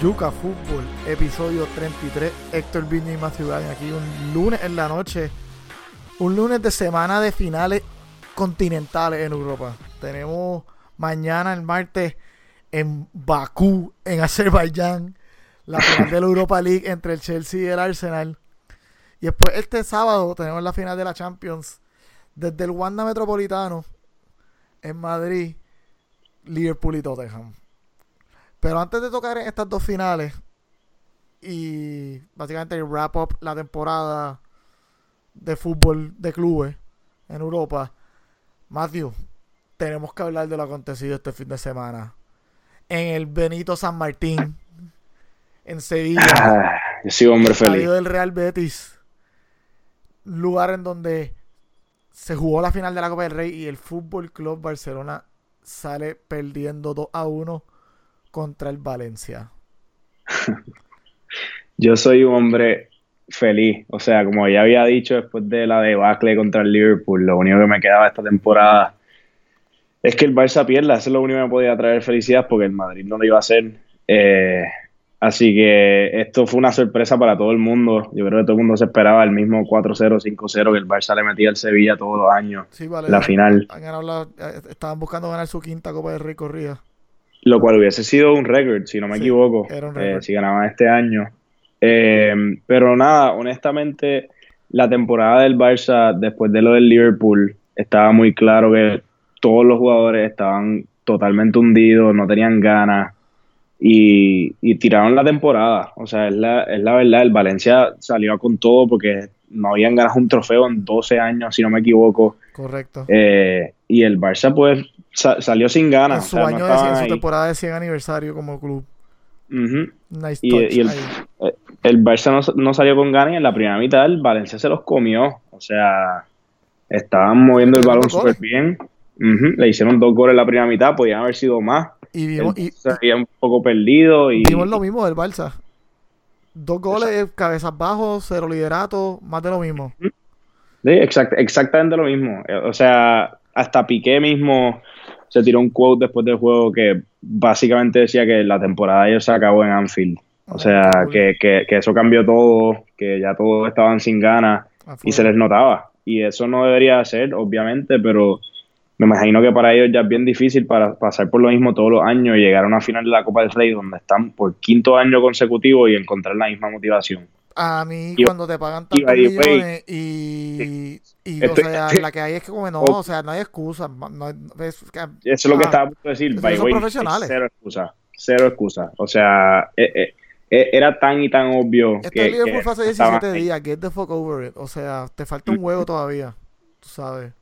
Yuca Fútbol, episodio 33. Héctor Viña y Gagnon aquí un lunes en la noche. Un lunes de semana de finales continentales en Europa. Tenemos mañana, el martes, en Bakú, en Azerbaiyán, la final de la Europa League entre el Chelsea y el Arsenal. Y después este sábado tenemos la final de la Champions desde el Wanda Metropolitano en Madrid, Liverpool y Tottenham. Pero antes de tocar estas dos finales y básicamente wrap up la temporada de fútbol de clubes en Europa, Matthew, tenemos que hablar de lo acontecido este fin de semana en el Benito San Martín, en Sevilla. Ah, yo soy hombre feliz. del Real Betis, lugar en donde se jugó la final de la Copa del Rey y el Fútbol Club Barcelona sale perdiendo 2 a 1 contra el Valencia. Yo soy un hombre feliz. O sea, como ya había dicho después de la debacle contra el Liverpool, lo único que me quedaba esta temporada es que el Barça pierda. Eso es lo único que me podía traer felicidad porque el Madrid no lo iba a hacer. Eh, así que esto fue una sorpresa para todo el mundo. Yo creo que todo el mundo se esperaba el mismo 4-0, 5-0 que el Barça le metía al Sevilla todos los años. Sí, vale. La final. Eh, estaban buscando ganar su quinta Copa de Rey corrida. Lo cual hubiese sido un récord, si no me equivoco, eh, si ganaban este año. Eh, pero nada, honestamente, la temporada del Barça, después de lo del Liverpool, estaba muy claro que todos los jugadores estaban totalmente hundidos, no tenían ganas y, tiraron la temporada. O sea, es la, es la verdad, el Valencia salió con todo porque no habían ganado un trofeo en 12 años, si no me equivoco. Correcto. Eh, y el Barça, pues, salió sin ganas. En su año de su temporada de 100 aniversario como club. nice y, el, eh, el, Barça no, salió con ganas y en la primera mitad el Valencia se los comió. O sea, estaban moviendo el balón súper bien. Le hicieron dos goles en la primera mitad, podían haber sido más. Y vimos, se había un poco perdido. Y, vimos lo mismo del Barça. Dos goles, cabezas bajos, cero liderato, más de lo mismo. Sí, exactamente lo mismo. O sea, hasta Piqué mismo se tiró un quote después del juego que básicamente decía que la temporada ya se acabó en Anfield. O sea, que, que, que, eso cambió todo, que ya todos estaban sin ganas y se les notaba. Y eso no debería ser, obviamente, pero me imagino que para ellos ya es bien difícil para pasar por lo mismo todos los años y llegar a una final de la Copa del Rey donde están por quinto año consecutivo y encontrar la misma motivación. A mí cuando te pagan tantos millones y, y, o sea, la que hay es que como no, o sea, no hay excusa. No, es, Eso es lo que estaba a punto de decir. By son profesionales. Cero excusa, cero excusa. O sea, eh, eh, eh, era tan y tan obvio Está que... Liverpool fue hace 17 días, get the fuck over it. O sea, te falta un huevo todavía, tú sabes.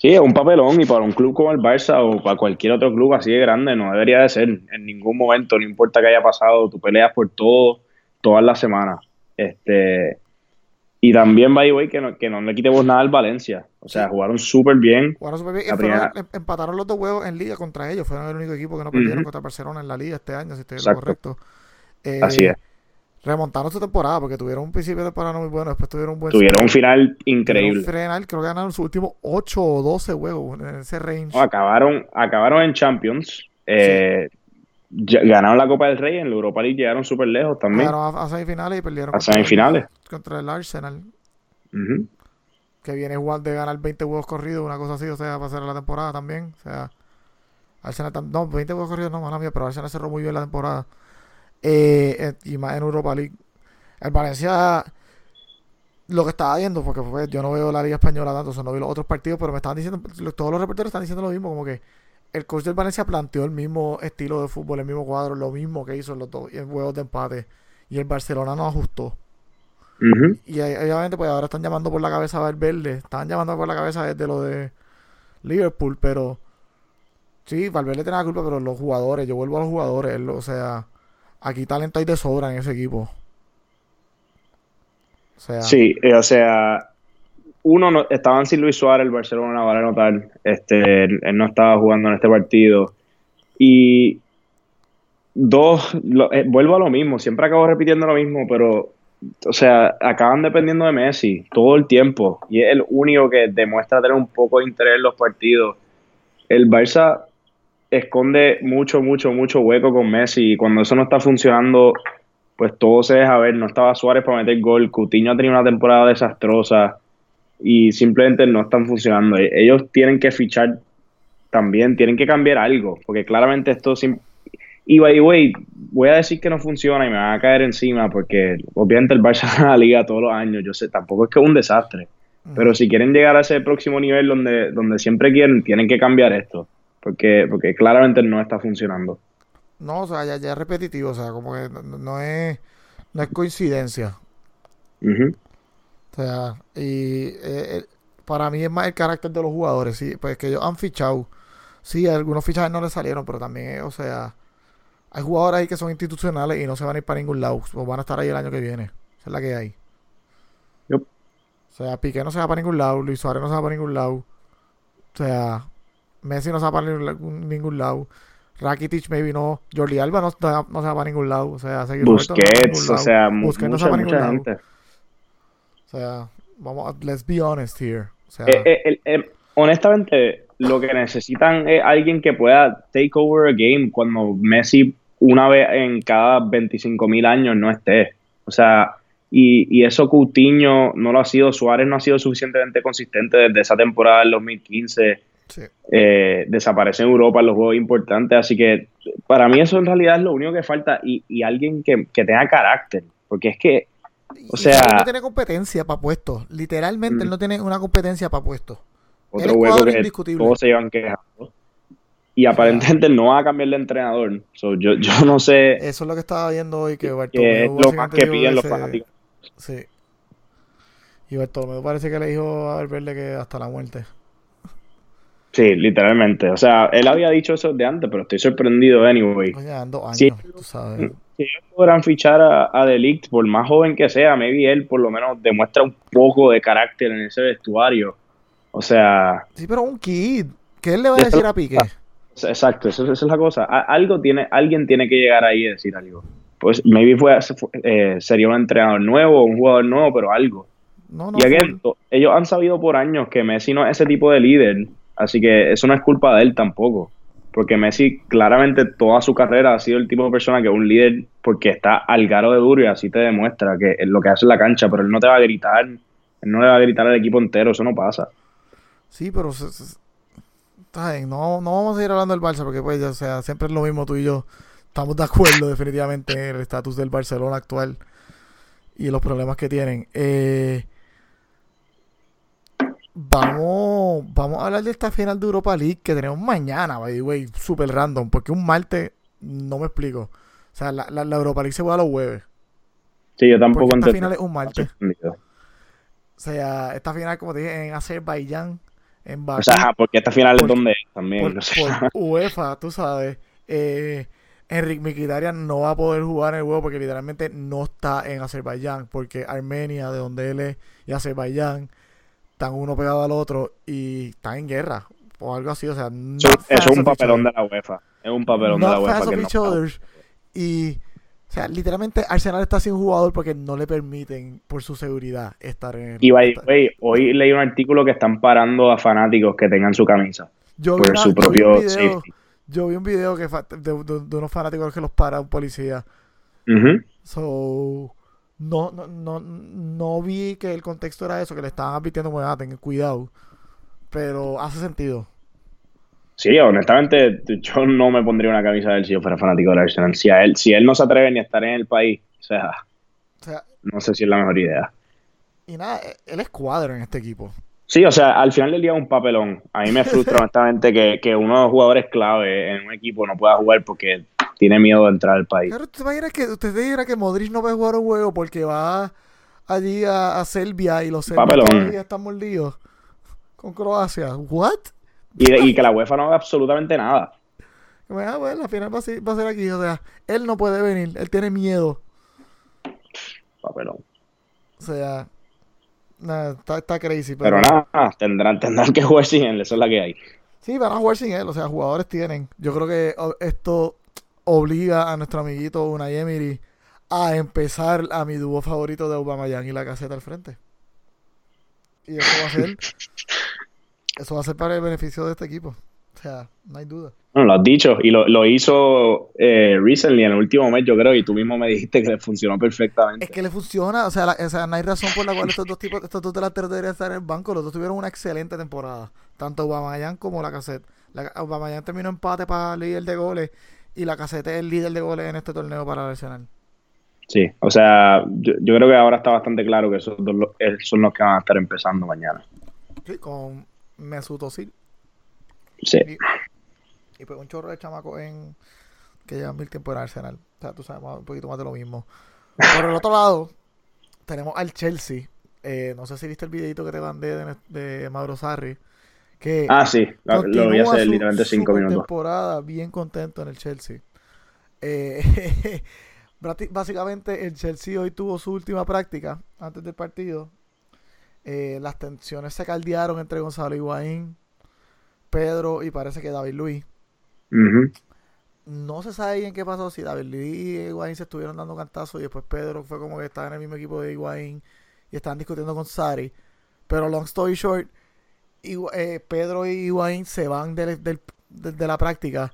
Sí, es un papelón y para un club como el Barça o para cualquier otro club así de grande no debería de ser en ningún momento, no importa qué haya pasado, tú peleas por todo todas las semanas. Este, y también, by the way, que no, que no le quitemos nada al Valencia. O sea, jugaron súper bien. Jugaron súper bien. Em, empataron los dos huevos en liga contra ellos. Fueron el único equipo que no perdieron contra Barcelona en la liga este año, si estoy correcto. Eh, así es remontaron su temporada porque tuvieron un principio de temporada muy bueno, después tuvieron un buen Tuvieron un final increíble. final, creo que ganaron sus últimos 8 o 12 juegos en ese range. acabaron, acabaron en Champions. Eh, ganaron la Copa del Rey, en la Europa League llegaron súper lejos también. Llegaron a, semifinales y perdieron. A semifinales. Contra el Arsenal. Que viene igual de ganar 20 juegos corridos, una cosa así, o sea, para hacer la temporada también. O sea, Arsenal, no, 20 juegos corridos no, mala mía, pero Arsenal cerró muy bien la temporada. Eh, y más en Europa League. El Valencia, lo que estaba viendo, porque pues, yo no veo la Liga Española tanto, o no veo los otros partidos, pero me estaban diciendo, todos los reporteros están diciendo lo mismo, como que el coach del Valencia planteó el mismo estilo de fútbol, el mismo cuadro, lo mismo que hizo en los dos en juegos de empate, y el Barcelona no ajustó. Y obviamente, pues ahora están llamando por la cabeza a Valverde, están llamando por la cabeza desde lo de Liverpool, pero sí, Valverde tiene la culpa, pero los jugadores, yo vuelvo a los jugadores, o sea aquí talento hay de sobra en ese equipo. sí, eh, o sea, uno no, estaban sin Luis Suárez, el Barcelona vale notar, este, él, no estaba jugando en este partido. Y dos, eh, vuelvo a lo mismo, siempre acabo repitiendo lo mismo, pero, o sea, acaban dependiendo de Messi todo el tiempo. Y es el único que demuestra tener un poco de interés en los partidos. El Barça esconde mucho, mucho, mucho hueco con Messi y cuando eso no está funcionando, pues todo se deja ver. No estaba Suárez para meter gol, Coutinho ha tenido una temporada desastrosa y simplemente no están funcionando. Ellos tienen que fichar también, tienen que cambiar algo, porque claramente esto... Y by the way, voy a decir que no funciona y me van a caer encima porque obviamente el Barça gana la liga todos los años, yo sé, tampoco es que es un desastre. Pero si quieren llegar a ese próximo nivel donde, donde siempre quieren, tienen que cambiar esto. Porque, porque claramente no está funcionando. No, o sea, ya, ya es repetitivo, o sea, como que no, es, no es coincidencia. O sea, y eh, eh, para mí es más el carácter de los jugadores, sí, pues que ellos han fichado. Sí, algunos fichajes no les salieron, pero también, o sea, hay jugadores ahí que son institucionales y no se van a ir para ningún lado, o van a estar ahí el año que viene. Esa es la que hay. O sea, Piqué no se va para ningún lado, Luis Suárez no se va para ningún lado. O sea, Messi no se va para ningún lado. Rakitic maybe no. Jordi Alba no, no se va para ningún lado. O sea, Busquets, o sea, Busquets no se va para ningún lado. O sea, vamos, let's be honest here. O sea, eh, eh, eh, honestamente, lo que necesitan es alguien que pueda take over a game cuando Messi una vez en cada 25 mil años no esté. O sea, y, eso Coutinho no lo ha sido, Suárez no ha sido suficientemente consistente desde esa temporada del 2015. Eh, desaparece en Europa en los juegos importantes, así que para mí eso en realidad es lo único que falta y, alguien que, tenga carácter, porque es que, o sea... Él no tiene competencia para puestos, literalmente él mm. no tiene una competencia para puestos. Otro hueco que todos se llevan quejando. Y aparentemente no va a cambiar de entrenador. yo, yo no sé. Eso es lo que estaba viendo hoy. Que, que es lo más que piden los fanáticos. Sí. Y Bartolomé parece que le dijo a Valverde que hasta la muerte. Sí, literalmente. O sea, él había dicho eso de antes, pero estoy sorprendido anyway. si, tú sabes. Si ellos podrán fichar a, a Delict, por más joven que sea, maybe él por lo menos demuestra un poco de carácter en ese vestuario. O sea... Sí, pero un kid. ¿Qué él le va a decir a Piqué? Exacto, esa es la cosa. Algo tiene, alguien tiene que llegar ahí y decir algo pues maybe fue, eh, sería un entrenador nuevo, un jugador nuevo, pero algo. y again, ellos han sabido por años que Messi no es ese tipo de líder, así que eso no es culpa de él tampoco. Porque Messi claramente toda su carrera ha sido el tipo de persona que es un líder porque está al garo de duro y así te demuestra que lo que hace en la cancha, pero él no te va a gritar, él no le va a gritar al equipo entero, eso no pasa. Sí, pero no, no vamos a ir hablando del Barça porque pues, o sea, siempre es lo mismo tú y yo estamos de acuerdo definitivamente en el estatus del Barcelona actual y los problemas que tienen. Eh, vamos, vamos a hablar de esta final de Europa League que tenemos mañana, by the way, super random, porque un martes no me explico. O sea, la, la, Europa League se juega los jueves. Sí, yo tampoco porque Esta final es un martes. O sea, esta final, como te dije, en Azerbaiyán, en Bakú. O sea, porque esta final es donde también. Por, UEFA, tú sabes. Eh, Enrique Mikitarian no va a poder jugar en el juego porque literalmente no está en Azerbaiyán, porque Armenia, de donde él es, y Azerbaiyán están uno pegado al otro y están en guerra o algo así, o sea, no eso, es un papelón de la UEFA, es un papelón de la UEFA que no y o sea, literalmente Arsenal está sin jugador porque no le permiten por su seguridad estar en el Y by hoy leí un artículo que están parando a fanáticos que tengan su camisa por su propio safety. yo vi un video que de, unos fanáticos que los para un policía. So, no, no, no, no vi que el contexto era eso, que le estaban advirtiendo, bueno, ah, tengan cuidado. Pero hace sentido. Sí, honestamente, yo no me pondría una camisa de él si yo fuera fanático del Arsenal. Si, él, si él no se atreve ni a estar en el país, o sea, no sé si es la mejor idea. Y nada, él es cuadro en este equipo. Sí, o sea, al final del día es un papelón. A mí me frustra honestamente que, que, uno de los jugadores clave en un equipo no pueda jugar porque tiene miedo de entrar al país. Pero ¿usted imagina que, usted dirá que Modric no va a jugar un juego porque va allí a, Serbia y los serbios están mordidos con Croacia? ¿What? Y, que la UEFA no haga absolutamente nada. Ah, bueno, la final va a, ser, va a ser aquí. O sea, él no puede venir, él tiene miedo. Papelón. O sea, está, está, crazy. Pero, nada, tendrán, tendrán que jugar sin él, eso es la que hay. Sí, van a jugar sin él, o sea, jugadores tienen. Yo creo que esto obliga a nuestro amiguito Unai Emery a empezar a mi dúo favorito de Aubameyang y la caseta al frente. Y eso va a ser eso va a ser para el beneficio de este equipo. O sea, no hay duda. No, lo has dicho, y lo, lo hizo eh, recently en el último mes, yo creo, y tú mismo me dijiste que le funcionó perfectamente. Es que le funciona, o sea, la, o sea no hay razón por la cual estos dos tipos, estos dos delanteros deberían estar en el banco. Los dos tuvieron una excelente temporada, tanto Aubameyang como la cassette. La, Aubameyang terminó empate para líder de goles y la cassette es el líder de goles en este torneo para el Arsenal. Sí, o sea, yo, yo, creo que ahora está bastante claro que esos dos son los que van a estar empezando mañana. Sí, con Mesut Özil. Sí. Y, y pues un chorro de chamacos en que llevan mil tiempo en Arsenal. O sea, tú sabes, un poquito más de lo mismo. Por el otro lado, tenemos al Chelsea. Eh, no sé si viste el videito que te mandé de, de Mauro Sarri. Que ah, sí, lo, lo vi hace literalmente cinco minutos. temporada bien contento en el Chelsea. Eh, básicamente, el Chelsea hoy tuvo su última práctica antes del partido. Eh, las tensiones se caldearon entre Gonzalo Higuaín, Pedro y parece que David Luis. Uh -huh. No se sabe bien qué pasó, si David Luis y Higuaín se estuvieron dando cantazos y después Pedro fue como que estaba en el mismo equipo de Higuaín y estaban discutiendo con Sari. Pero long story short, eh, Pedro y Higuaín se van de, la práctica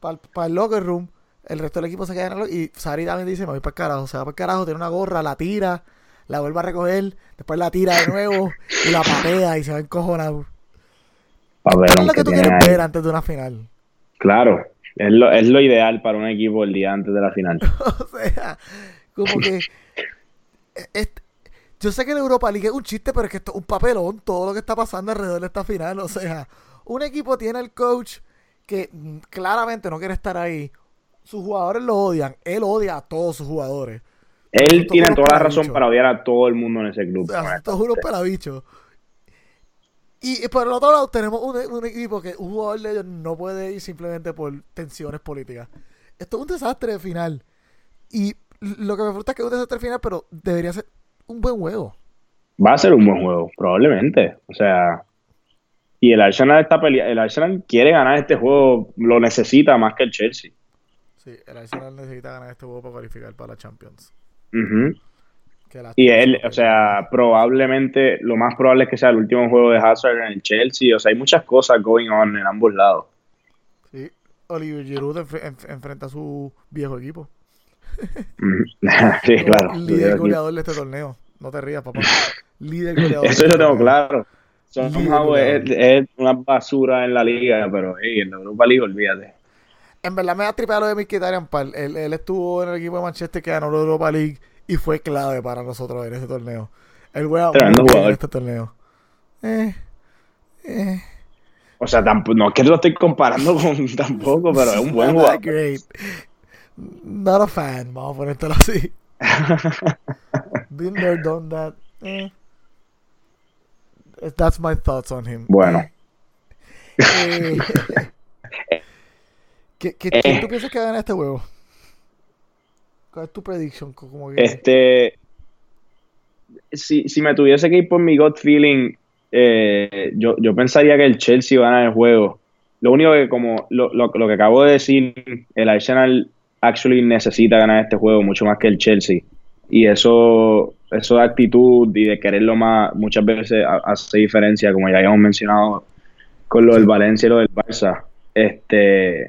para pa el locker room. El resto del equipo se queda en el y Sari también dice, me voy para el carajo. Se va para el carajo, tiene una gorra, la tira, la vuelve a recoger, después la tira de nuevo y la patea y se va encojonado. ¿Qué es lo que tú quieres ver antes de una final? Claro, es lo, es lo ideal para un equipo el día antes de la final. o sea, como que... Es, yo sé que la Europa League es un chiste, pero es que esto es un papelón, todo lo que está pasando alrededor de esta final. O sea, un equipo tiene el coach que claramente no quiere estar ahí. Sus jugadores lo odian. Él odia a todos sus jugadores. Él tiene toda la razón para odiar a todo el mundo en ese club. O sea, estos unos pelabichos. Y por el otro lado tenemos un, un, equipo que un jugador de ellos no puede ir simplemente por tensiones políticas. Esto es un desastre final. Y lo que me frustra es que es un desastre final, pero debería ser un buen juego. Va a ser un buen juego, probablemente. O sea, y el Arsenal está pelea el Arsenal quiere ganar este juego, lo necesita más que el Chelsea. Sí, el Arsenal necesita ganar este juego para cualificar para la Champions. Uh -huh. Y él, o sea, probablemente, lo más probable es que sea el último juego de Hazard en el Chelsea. O sea, hay muchas cosas going on en ambos lados. Sí, Oliver Giroud enf enf enfrenta a su viejo equipo. sí, claro. Líder goleador de este torneo. No te rías, papá. Líder goleador. Eso yo tengo claro. Somehow es, es, una basura en la liga, pero hey, en la Europa League, olvídate. En verdad me da tripeado lo de Mkhitaryan Pal. Él, él estuvo en el equipo de Manchester que ganó la Europa League y fue clave para nosotros en ese torneo. El bien en este torneo. Eh, eh. O sea, no es que lo estoy comparando con tampoco, pero es un buen jugador. Great. Not a fan, vamos a ponértelo así. Been there, done that. Eh. That's my thoughts on him. Bueno. Eh, ¿Qué, qué, ¿Quién tú piensas que gana este juego? ¿Cuál es tu? Como que... Este. Si, si me tuviese que ir por mi gut feeling, eh, yo, yo pensaría que el Chelsea va a ganar el juego. Lo único que, como lo, lo, lo, que acabo de decir, el Arsenal actually necesita ganar este juego mucho más que el Chelsea. Y eso, eso de actitud y de quererlo más, muchas veces hace diferencia, como ya habíamos mencionado con lo del Valencia y lo del Barça. Este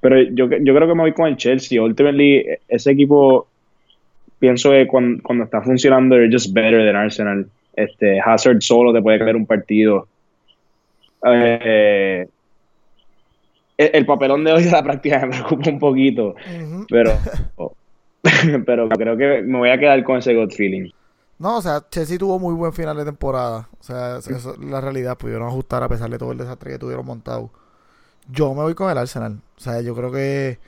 pero yo, yo creo que me voy con el Chelsea. Ultimately, ese equipo, pienso que cuando, cuando está funcionando, they're just better than Arsenal. Este, Hazard solo te puede caer un partido. Eh, el, el, papelón de hoy de la práctica me preocupa un poquito, uh -huh. pero, pero creo que me voy a quedar con ese gut feeling. No, o sea, Chelsea tuvo muy buen final de temporada. O sea, eso, la realidad, pudieron ajustar a pesar de todo el desastre que tuvieron montado. Yo me voy con el Arsenal. O sea, yo creo que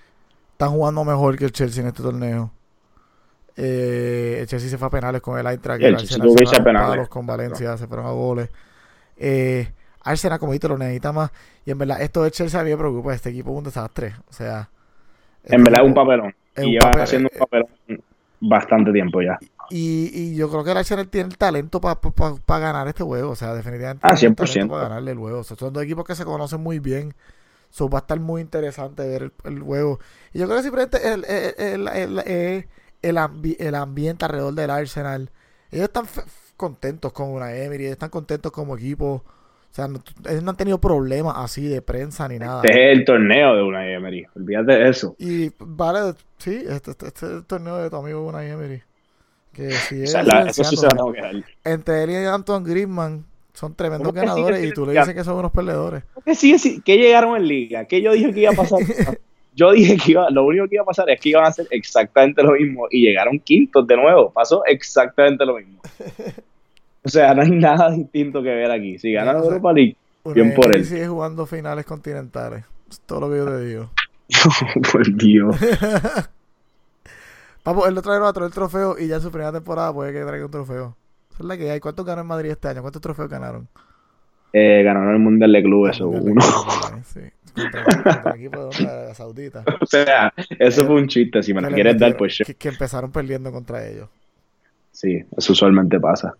están jugando mejor que el Chelsea en este torneo. Eh, el Chelsea se fue a penales con el Eintracht. El, el Arsenal se fue a penales. con Valencia, no. se fueron a goles. Eh, Arsenal, como dijiste, lo necesita más. Y en verdad, esto de Chelsea a mí me preocupa. Este equipo es un desastre. O sea. En verdad es un papelón. Es y un lleva papel, haciendo un papelón bastante tiempo ya. Y, y, yo creo que el Arsenal tiene el talento para pa, pa, pa ganar este juego. O sea, definitivamente. Ah, 100%. Para ganarle el juego. O sea, son dos equipos que se conocen muy bien. So, va a estar muy interesante ver el, el juego. Y yo creo que simplemente el, el, el, el, ambi el ambiente alrededor del Arsenal. Ellos están contentos con una Emery, están contentos como equipo. O sea, no, ellos no han tenido problemas así de prensa ni nada. Este es el torneo de Unai Emery. Olvídate de eso. Y vale, sí, este, este, este es el torneo de tu amigo Unai Emery. Que si O sea, la- eso sí se va a quedar. Entre él y Anton Griezmann son tremendos ¿Cómo que ganadores y tú le dices que son unos perdedores. ¿Qué, sigue si- qué llegaron en liga? ¿Qué yo dije que iba a pasar? Yo dije que iba, lo único que iba a pasar es que iban a hacer exactamente lo mismo y llegaron quintos de nuevo. Pasó exactamente lo mismo. O sea, no hay nada distinto que ver aquí. Si ganan sé. Europa League, Bien por él. sigue jugando finales continentales. Es todo lo que yo te digo. por Dios. Papo, él lo trajeron a traer el trofeo y ya en su primera temporada puede que traiga un trofeo. Esa es la que hay. ¿Cuántos ganó en Madrid este año? ¿Cuántos trofeos ganaron? Eh, ganaron el Mundial de Clubes, de uno. Sí. Contra, contra el equipo de Arabia Saudita. O sea, eso fue un chiste. Si me lo quieres dar, pues que, que empezaron perdiendo contra ellos. sí, eso usualmente pasa.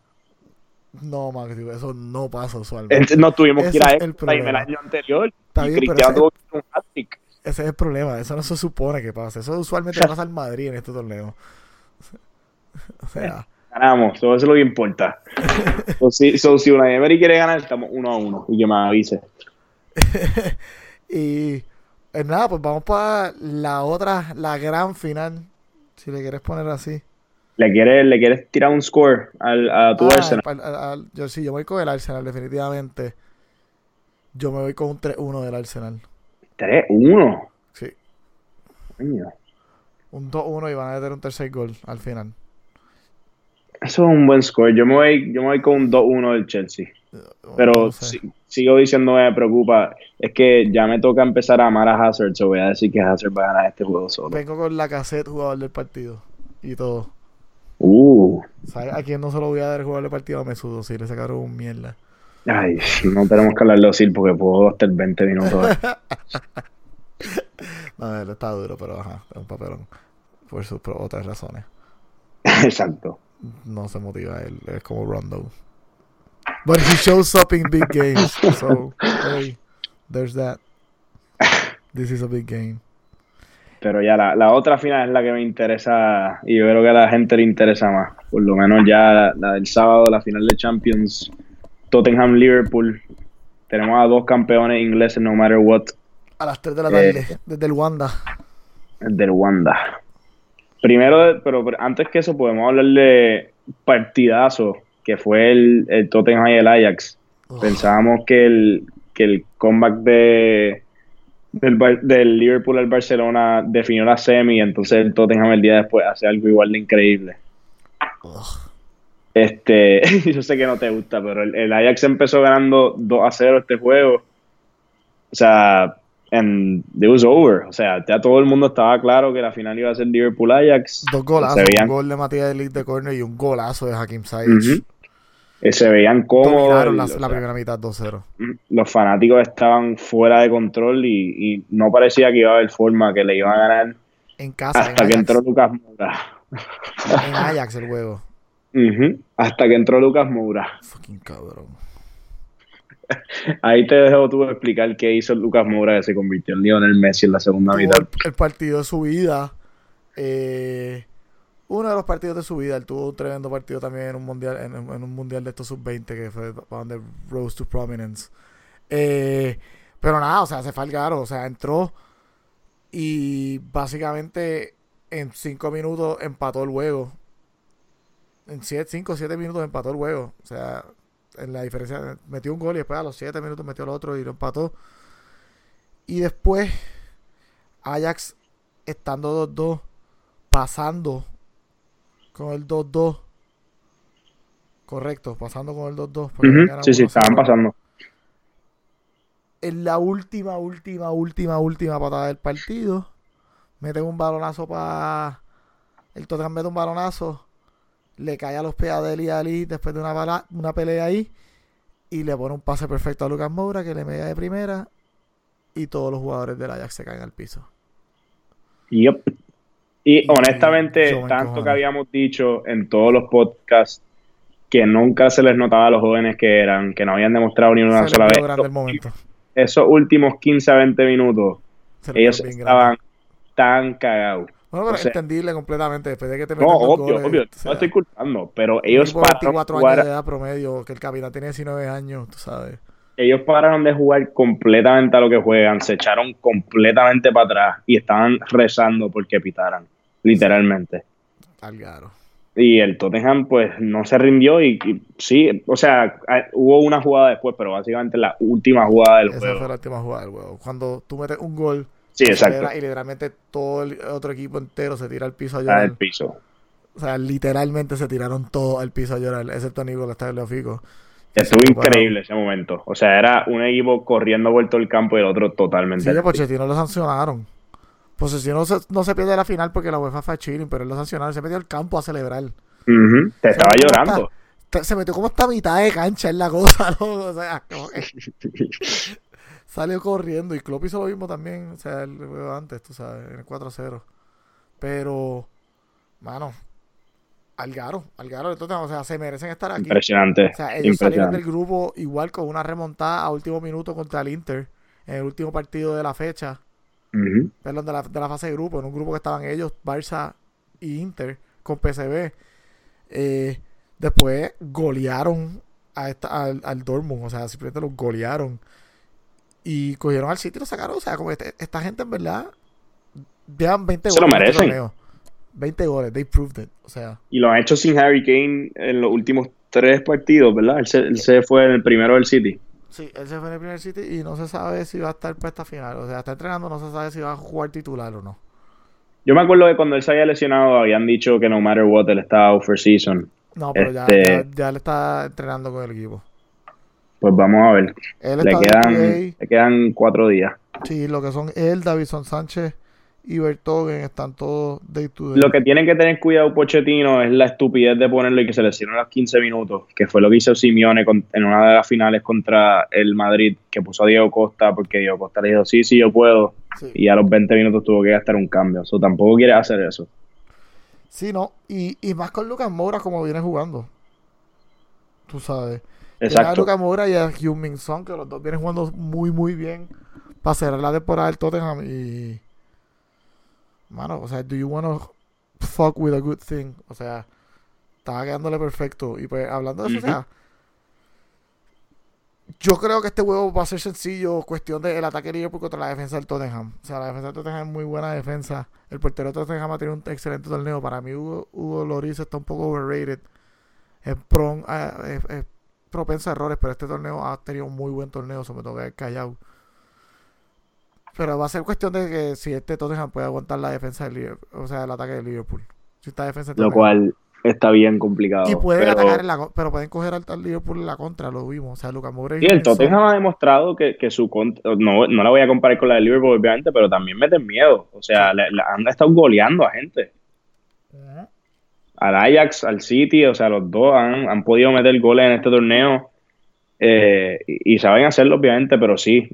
No, Max, eso no pasa usualmente. No tuvimos Ese que ir a el Extra problema. el año anterior Está y bien, pero Cristiano ese- tuvo que un hat-trick. Ese es el problema. Eso no se supone que pase. Eso usualmente pasa en Madrid en este torneo. O sea, Ganamos, eso es lo que importa. so, si, so, si una Emery quiere ganar, estamos uno a uno. Y que me avise. y eh, nada, pues vamos para la otra, la gran final. Si le quieres poner así. ¿Le quieres, le quieres tirar un score al, a tu Ah, Arsenal? al- al- al- yo sí, yo voy con el Arsenal, definitivamente. Yo me voy con un 3-1 del Arsenal. 3-1. Sí. Coño. Un 2-1 y van a meter un tercer gol al final. Eso es un buen score. Yo me voy, yo me voy con un 2-1 del Chelsea. Pero No sé. si- sigo diciendo me preocupa. Es que ya me toca empezar a amar a Hazard. So voy a decir que Hazard va a ganar este juego solo. Vengo con la cassette jugador del partido. Y todo. Uh. ¿Sabes a quién no se lo voy a dar del partido? A Mesudo, si le sacaron un mierda. Ay, no tenemos que hablar de Osil porque puedo hasta el 20 minutos. No, él está duro, pero ajá, es un papelón. Por sus otras razones. Exacto. No se motiva él, es como Rondo. But he shows up in big games. So, hey, there's that. This is a big game. Pero ya la, la otra final es la que me interesa y yo creo que a la gente le interesa más. Por lo menos ya la, la del sábado, la final de Champions, Tottenham-Liverpool. Tenemos a dos campeones ingleses, no matter what, A las 3 de la tarde, Eh. desde el Wanda. del Wanda. Primero, pero, pero antes que eso, podemos hablar de partidazo, que fue el, el Tottenham y el Ajax. Pensábamos que el, que el comeback de del, del Liverpool al Barcelona definió la semi, entonces el Tottenham el día después hace algo igual de increíble. Ugh. Este, yo sé que no te gusta, pero el, el Ajax empezó ganando 2 a 0 este juego. O sea, and it was over. O sea, ya todo el mundo estaba claro que la final iba a ser Liverpool Ajax. Dos golazos, un gol de Matías Elite de corner y un golazo de Hakim Ziyech. Ujú. Eh, se veían cómodos. La, la primera mitad 2-0. los fanáticos estaban fuera de control y, y no parecía que iba a haber forma que le iban a ganar En casa, en hasta que Ajax. entró Lucas Moura. En Ajax el juego. Hasta que entró Lucas Moura. Fucking cabrón. Ahí te dejo tú explicar qué hizo Lucas Moura que se convirtió en Lionel Messi en la segunda Tuvo mitad. el partido de su vida. eh, uno de los partidos de su vida. Él tuvo un tremendo partido también en un mundial, en, un mundial de estos sub-20 que fue donde Rose to Prominence. Eh, pero nada, o sea, se fue al garo. O sea, entró y básicamente en 5 minutos empató el juego. En 5 o 7 minutos empató el juego. O sea, en la diferencia, metió un gol y después a los 7 minutos metió el otro y lo empató. Y después, Ajax estando 2-2, pasando con el 2-2. Correcto, pasando con el 2-2. porque Ujú, ganaron Sí, sí, 1-0. estaban pasando. En la última, última, última, última patada del partido, meten un balonazo para. El Tottenham mete un balonazo, le cae a los pies a Deli Ali después de una, bala- una pelea ahí, y le pone un pase perfecto a Lucas Moura que le mete de primera, y todos los jugadores del Ajax se caen al piso. Yep. Y honestamente, tanto que habíamos dicho en todos los podcasts que nunca se les notaba a los jóvenes que eran, que no habían demostrado ni una Se sola vez. momento. Esos últimos 15 a 20 minutos, Se ellos bien grande. estaban tan cagados. Bueno, pero o sea- entendible completamente. Después de que te No, obvio, goles, obvio, o sea, no estoy culpando, pero un ellos de pararon 24 jugar- años de edad promedio, que el capitán tiene 19 años, tú sabes. Ellos pararon de jugar completamente a lo que juegan, se echaron completamente para atrás y estaban rezando porque pitaran, literalmente. Algaro. Y el Tottenham pues no se rindió y, sí, o sea, hubo una jugada después, pero básicamente la última jugada del juego. Esa fue la última jugada del juego. Cuando tú metes un gol sí, exacto. y literalmente todo el otro equipo entero se tira al piso a llorar. Al piso. O sea, literalmente se tiraron todo al piso a llorar, excepto Nicolás Tagliafico. Estuvo increíble ese momento. O sea, era un equipo corriendo vuelto el campo y el otro totalmente. Sí, de Pochettino lo sancionaron. Pochettino no se, no se pierde la final porque la UEFA fue chilling, pero él lo sancionaron. Se metió al campo a celebrar. Te estaba llorando. se metió como esta mitad de cancha en la cosa, ¿no? O sea, como que salió corriendo. Y Klopp hizo lo mismo también. O sea, el antes, tú sabes, en el 4-0. Pero, mano, Algaro, Algaro, entonces, o sea, se merecen estar aquí. Impresionante. O sea, ellos salieron del grupo igual con una remontada a último minuto contra el Inter en el último partido de la fecha. Perdón, de la, de la fase de grupo, en un grupo que estaban ellos, Barça y Inter, con PCB. Eh, después golearon a esta, al, al, Dortmund, o sea, simplemente los golearon. Y cogieron al sitio y lo sacaron. O sea, como este, esta gente en verdad llevan 20 Se lo merecen. 20 goles, they proved it. O sea. Y lo han hecho sin Harry Kane en los últimos tres partidos, ¿verdad? Él se, fue en el primero del City. Sí, él se fue en el primer City y no se sabe si va a estar para esta final. O sea, está entrenando, no se sabe si va a jugar titular o no. Yo me acuerdo que cuando él se había lesionado habían dicho que no matter what él estaba out for season. No, pero ya, este ya, le está entrenando con el equipo. Pues vamos a ver. le, quedan, le quedan cuatro días. Sí, lo que son él, Davison Sánchez, y Bertogen están todos day to Lo que tienen que tener cuidado Pochettino es la estupidez de ponerlo y que se lesionó a los 15 minutos, que fue lo que hizo Simeone en una de las finales contra el Madrid, que puso a Diego Costa porque Diego Costa le dijo, sí, sí, yo puedo, y a los 20 minutos tuvo que gastar un cambio. Eso tampoco quiere hacer eso. Sí, no, y, y más con Lucas Moura como viene jugando. Tú sabes. Exacto. A Lucas Moura y a Hyun Min Son, que los dos vienen jugando muy, muy bien para cerrar la temporada del Tottenham y mano, o sea, do you wanna fuck with a good thing? O sea, estaba quedándole perfecto. Y pues, hablando de eso, o sea, yo creo que este juego va a ser sencillo, cuestión del ataque de Liverpool contra la defensa del Tottenham. O sea, la defensa del Tottenham es muy buena defensa. El portero del Tottenham ha tenido un excelente torneo. Para mí, Hugo, Hugo Loris está un poco overrated. Es, pron, es, propenso a errores, pero este torneo ha tenido un muy buen torneo, sobre todo que callado. Pero va a ser cuestión de que si este Tottenham puede aguantar la defensa del Liverpool, o sea, el ataque de Liverpool. Si esta defensa Lo cual está bien complicado. Y pueden pero... atacar en la pero pueden coger al, Liverpool en la contra, lo vimos. O sea, Lucas Moura y, el Tottenham ha demostrado que, que su contra, no, no la voy a comparar con la de Liverpool, obviamente, pero también meten miedo. O sea, le, han estado goleando a gente. Al Ajax, al City, o sea, los dos han, han podido meter goles en este torneo. Eh, y, y, saben hacerlo, obviamente, pero sí,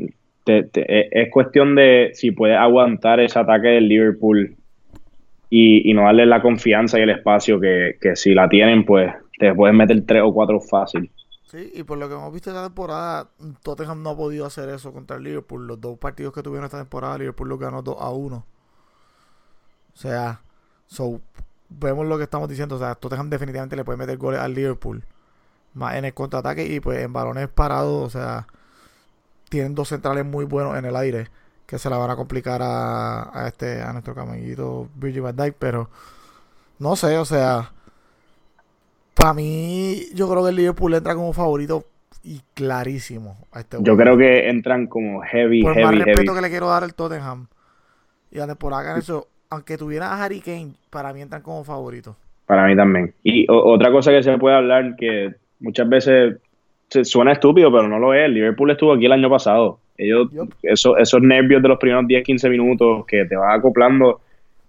eh, es cuestión de si puedes aguantar ese ataque del Liverpool y, no darle la confianza y el espacio que, si la tienen, pues te puedes meter tres o cuatro fácil. Sí, y por lo que hemos visto esta temporada, Tottenham no ha podido hacer eso contra el Liverpool. Los dos partidos que tuvieron esta temporada, Liverpool lo ganó 2 a 1. O sea, so, vemos lo que estamos diciendo. O sea, Tottenham definitivamente le puede meter goles al Liverpool. En el contraataque y pues en balones parados, o sea, tienen dos centrales muy buenos en el aire que se la van a complicar a, este a nuestro camellito Virgil van Dijk, pero no sé, o sea, para mí yo creo que el Liverpool entra como favorito y clarísimo a este Yo creo que entran como heavy, Por más respeto que le quiero dar al Tottenham y a temporada que eso, aunque tuviera a Harry Kane, para mí entran como favoritos. Para mí también. Y otra cosa que se puede hablar que muchas veces suena estúpido, pero no lo es. Liverpool estuvo aquí el año pasado. Ellos, esos nervios de los primeros 10, 15 minutos que te vas acoplando,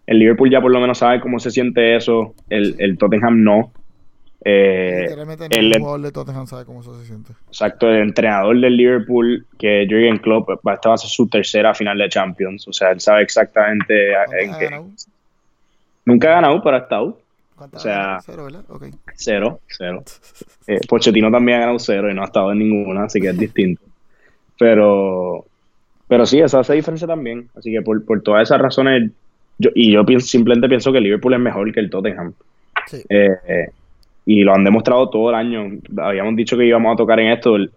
el Liverpool ya por lo menos sabe cómo se siente eso, el, el Tottenham no. Eh, el jugador de Tottenham sabe cómo se siente. Exacto, el entrenador del Liverpool, que Jürgen Klopp, esta va a ser su tercera final de Champions. O sea, él sabe exactamente en qué. Nunca ha ganado, pero ha estado. O sea, cero, ¿verdad? Cero, cero. Eh, Pochettino también ha ganado cero y no ha estado en ninguna, así que es distinto. Pero, pero sí, eso hace diferencia también. Así que por, por todas esas razones, yo, y yo simplemente pienso que el Liverpool es mejor que el Tottenham. Eh, y lo han demostrado todo el año. Habíamos dicho que íbamos a tocar en esto. El,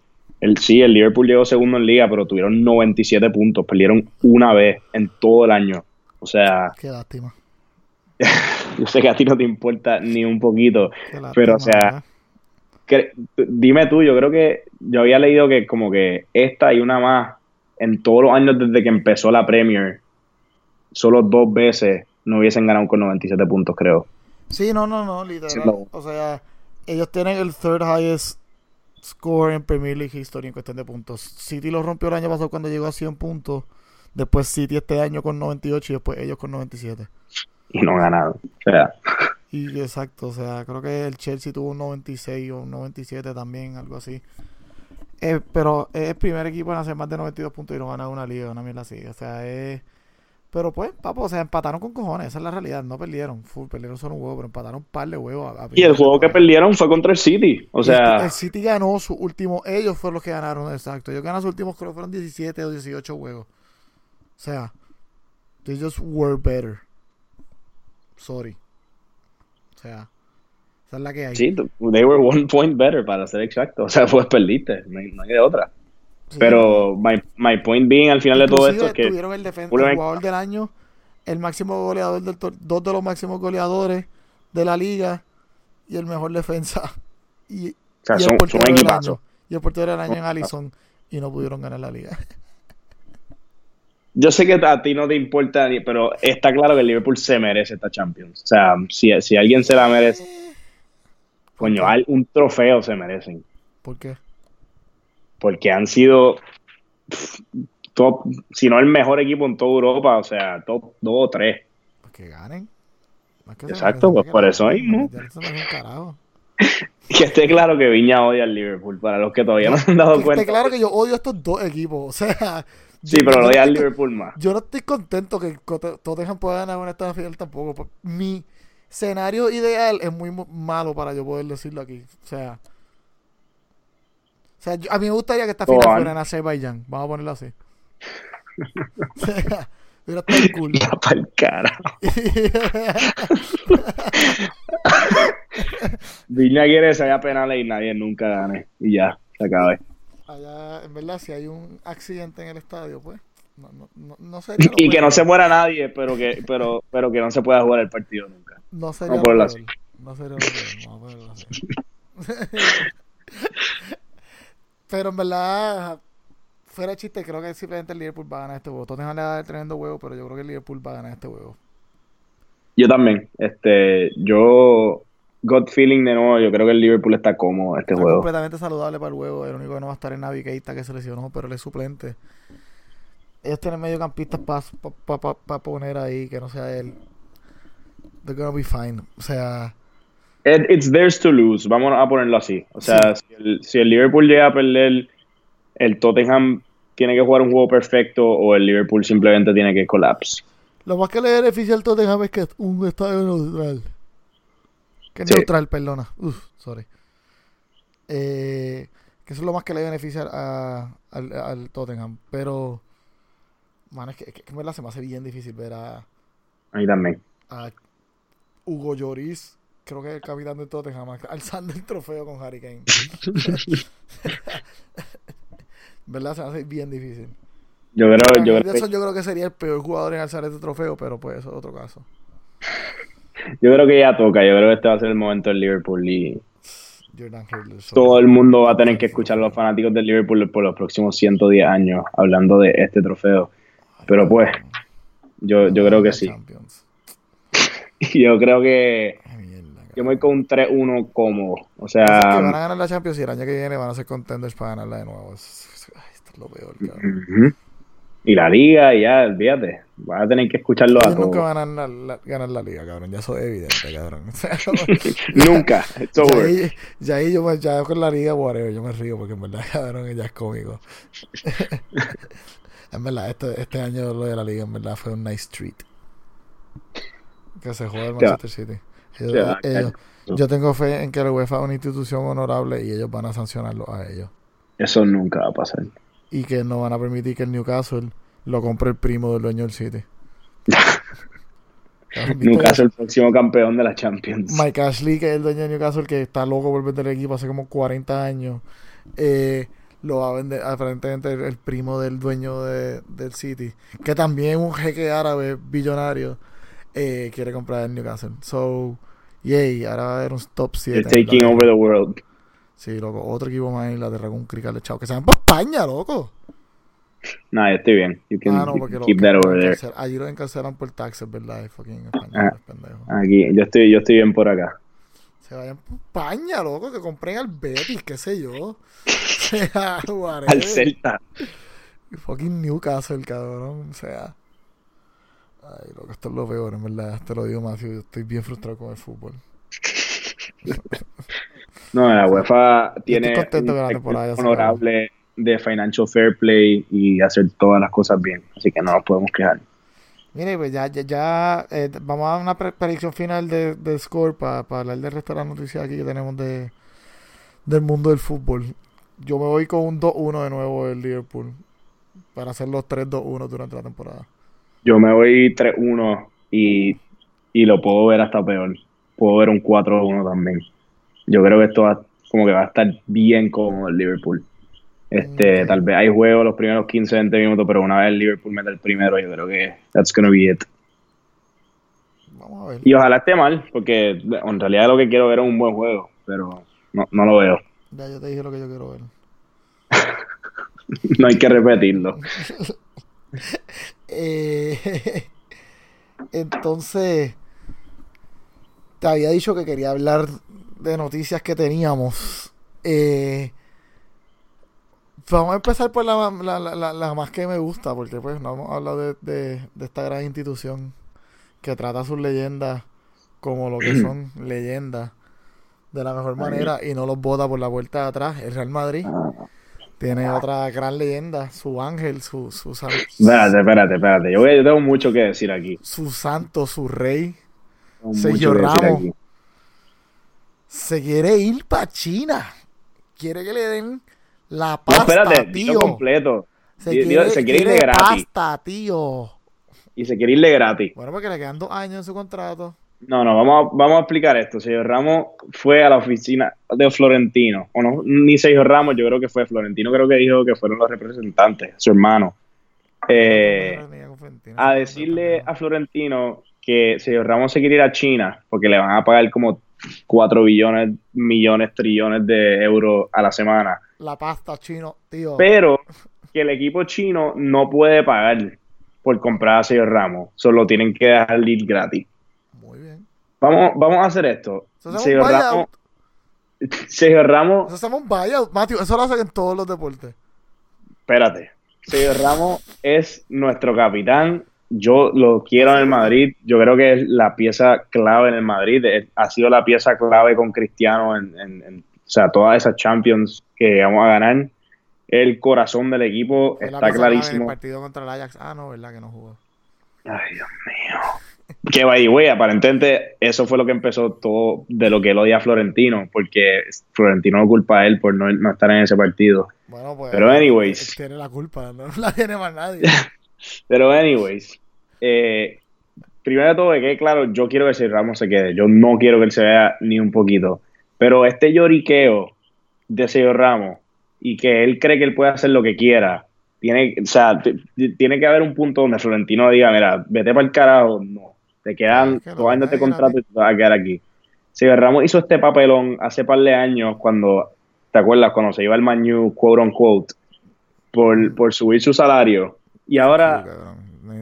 sí, el Liverpool llegó segundo en liga, pero tuvieron 97 puntos. Perdieron una vez en todo el año. O sea. Qué lástima. yo sé que a ti no te importa ni un poquito. pero, o sea. dime tú, yo creo que yo había leído que como que esta y una más en todos los años desde que empezó la Premier, solo dos veces no hubiesen ganado con 97 puntos, creo. Sí, no, no, no, literal. O sea, ellos tienen el third highest score en Premier League History en cuestión de puntos. City lo rompió el año pasado cuando llegó a 100 puntos. Después City este año con 98 y después ellos con 97. Y no ganaron. O sea. Y exacto, o sea, creo que el Chelsea tuvo un 96 o un 97 también, algo así. Eh, pero es el primer equipo en hacer más de 92 puntos y no ganar una liga, una mierda así. O sea, es pero pues, papo, o sea, empataron con cojones, esa es la realidad, no perdieron, full, perdieron solo un huevo, pero empataron un par de huevos. y el juego que perdieron fue contra el City, o sea... El, City ganó su último, ellos fueron los que ganaron, exacto, ellos ganaron sus últimos, creo que fueron 17 o 18 juegos. O sea, they just were better. Sorry. O sea, esa es la que hay. Sí, they were one point better, para ser exacto, o sea, pues perdiste, no hay, no hay de otra. Pero my, my, point being al final de todo esto es que tuvieron el, el jugador del año, el máximo goleador del dos de los máximos goleadores de la liga y el mejor defensa y, o sea, y el portero del año y el portero del año en Allison y no pudieron ganar la liga. Yo sé que a ti no te importa, pero está claro que el Liverpool se merece esta Champions. O sea, si, si alguien se la merece, coño, un trofeo se merecen. ¿Por qué? porque han sido top, si no el mejor equipo en toda Europa, o sea, top 2 o 3. Pues que ganen. Exacto, pues por eso mismo. que esté claro que Viña odia al Liverpool, para los que todavía no, se han dado que cuenta. Esté claro que yo odio a estos dos equipos, o sea... Sí, pero lo odia al Liverpool más. Yo no estoy contento que Tottenham pueda ganar una esta final tampoco. Mi escenario ideal es muy malo para yo poder decirlo aquí. O sea, o sea, a mí me gustaría que esta final fuera en Azerbaiyán. Vamos a ponerlo así. Mira, está el cool. Ya para el cara. Viña quiere que se vaya penales y nadie nunca gane. Y ya, se acabe. Allá, en verdad, si hay un accidente en el estadio, pues. No, no, no, y que no se muera nadie, pero que, pero, pero que no se pueda jugar el partido nunca. No sería no así. No sería a así. Pero en verdad, fuera chiste, creo que simplemente el Liverpool va a ganar este juego. Tottenham le da tremendo huevo, pero yo creo que el Liverpool va a ganar este juego. Yo también. Este, yo, God feeling de nuevo, yo creo que el Liverpool está cómodo este está juego. completamente saludable para el juego. El único que no va a estar en Navigator que se lesionó, pero él es suplente. Ellos tienen mediocampistas para poner ahí, que no sea él. They're gonna be fine. O sea, it's theirs to lose, vamos a ponerlo así. O sea, si, el, Liverpool llega a perder, el Tottenham tiene que jugar un juego perfecto o el Liverpool simplemente tiene que colapse. Lo más que le beneficia al Tottenham es que es un estadio neutral. Que es neutral, perdona. Uf, sorry. Eh, que eso es lo más que le beneficia a, al, al, Tottenham. Pero, man, es que, es que me la se me hace bien difícil ver a. Ahí también. A Hugo Lloris creo que es el capitán de Tottenham, alzando el trofeo con Harry Kane. ¿Verdad? Se hace bien difícil. Yo creo, yo, creo, yo creo que sería el peor jugador en alzar este trofeo, pero pues eso es otro caso. Yo creo que ya toca, yo creo que este va a ser el momento del Liverpool y todo el mundo va a tener que escuchar a los fanáticos del Liverpool por los próximos 110 años hablando de este trofeo. Pero pues, yo, yo creo que sí. Yo creo que yo me voy con un 3-1 cómodo. O sea. van a ganar la Champions y el año que viene van a ser contenders para ganarla de nuevo. esto es lo peor, cabrón. Y la liga, y ya, olvídate. Van a tener que escucharlo a todos. nunca van a ganar la, ganar la, liga, cabrón. Ya eso es evidente, cabrón. nunca. ya, ahí, ya ahí yo ya con la liga, whatever, yo me río porque en verdad, cabrón, ya es cómico. en verdad, este, este año lo de la liga, en verdad, fue un nice treat. Que se juega el Manchester City yo tengo fe en que la UEFA es una institución honorable y ellos van a sancionarlo a ellos. Eso nunca va a pasar. Y que no van a permitir que el Newcastle lo compre el primo del dueño del City. Newcastle el próximo campeón de la Champions. Mike Ashley, que es el dueño de Newcastle, que está loco por vender el equipo hace como 40 años. Eh, lo va a vender aparentemente el, primo del dueño de, del City, que también un jeque árabe billonario eh, quiere comprar el Newcastle. So, yay, ahora va a haber un top 7. taking over the world. Sí, loco, otro equipo más en Inglaterra con un crical de chao. Que se van para España, loco. No, yo estoy bien. You can, ah, no, keep that over there. Allí lo encarcelan por taxes, ¿verdad? Fucking España, ah. Aquí, yo estoy, yo estoy bien por acá. Se vayan para España, loco, que compren al Betis, qué sé yo. al Celta. Fucking Newcastle, cabrón. O sea. Ay, loco, esto es lo peor, en verdad. Te lo digo más, yo estoy bien frustrado con el fútbol. no, la UEFA tiene un honorable de financial fair play y hacer todas las cosas bien. Así que no nos podemos quejar. Mire, pues ya, ya, eh, vamos a dar una predicción final de, de score para hablar del resto de las noticias aquí que tenemos de, del mundo del fútbol. Yo me voy con un 2-1 de nuevo del Liverpool para hacer los 3-2-1 durante la temporada. Yo me voy 3-1 y, y lo puedo ver hasta peor. Puedo ver un 4-1 también. Yo creo que esto va, como que va a estar bien como el Liverpool. Este, tal vez hay juegos los primeros 15, 20 minutos, pero una vez el Liverpool mete el primero, yo creo que that's gonna be it. Vamos a ver. Y ojalá esté mal, porque en realidad lo que quiero ver es un buen juego, pero no, no lo veo. Ya yo te dije lo que yo quiero ver. no hay que repetirlo. eh, entonces, te había dicho que quería hablar de noticias que teníamos. Eh, Vamos a empezar por la, la, más que me gusta, porque pues no hemos hablado de, esta gran institución que trata sus leyendas como lo que son leyendas de la mejor manera y no los bota por la vuelta de atrás. El Real Madrid tiene otra gran leyenda, su ángel, su... su, espérate, espérate, espérate. Yo, tengo mucho que decir aquí. Su santo, su rey. Sergio Ramos. Se quiere ir para China. Quiere que le den la pasta, no, espérate, tío. completo. Se quiere, se quiere ir de gratis. pasta, tío. Y se quiere ir de gratis. Bueno, porque le quedan dos años en su contrato. No, no, vamos a, vamos a explicar esto. Sergio Ramos fue a la oficina de Florentino. O no, ni Sergio Ramos, yo creo que fue Florentino, creo que dijo que fueron los representantes, su hermano. Eh, a decirle a Florentino que Sergio Ramos se quiere ir a China porque le van a pagar como 4 billones, millones, trillones de euros a la semana la pasta chino, tío. Pero que el equipo chino no puede pagar por comprar a Sergio Ramos. Solo tienen que dejar ir gratis. Muy bien. Vamos, vamos a hacer esto. Sergio Ramos. Sergio Ramos. Eso hacemos un buyout, Matthew. Eso lo hacen en todos los deportes. Espérate. Sergio Ramos es nuestro capitán. Yo lo quiero en el Madrid. Yo creo que es la pieza clave en el Madrid. Ha sido la pieza clave con Cristiano en, en o sea, todas esas Champions que vamos a ganar, el corazón del equipo está clarísimo. el partido contra el Ajax, ah, no, ¿verdad que no jugó? Ay, Dios mío. Que by the aparentemente eso fue lo que empezó todo de lo que él odia a Florentino, porque Florentino no culpa a él por no, estar en ese partido. Bueno, pues. Pero, anyways. Tiene la culpa, no la tiene más nadie. Pero, anyways. Eh, primero de todo, que claro, yo quiero que ese Ramos se quede. Yo no quiero que él se vea ni un poquito. Pero este lloriqueo de Sergio Ramos y que él cree que él puede hacer lo que quiera, tiene, o sea, tiene que haber un punto donde Florentino diga, mira, vete para el carajo, no, te quedan dos años de contrato y te vas a quedar aquí. Sergio Ramos hizo este papelón hace par de años cuando, ¿te acuerdas? Cuando se iba al Manu, quote unquote, por, por subir su salario. Y ahora...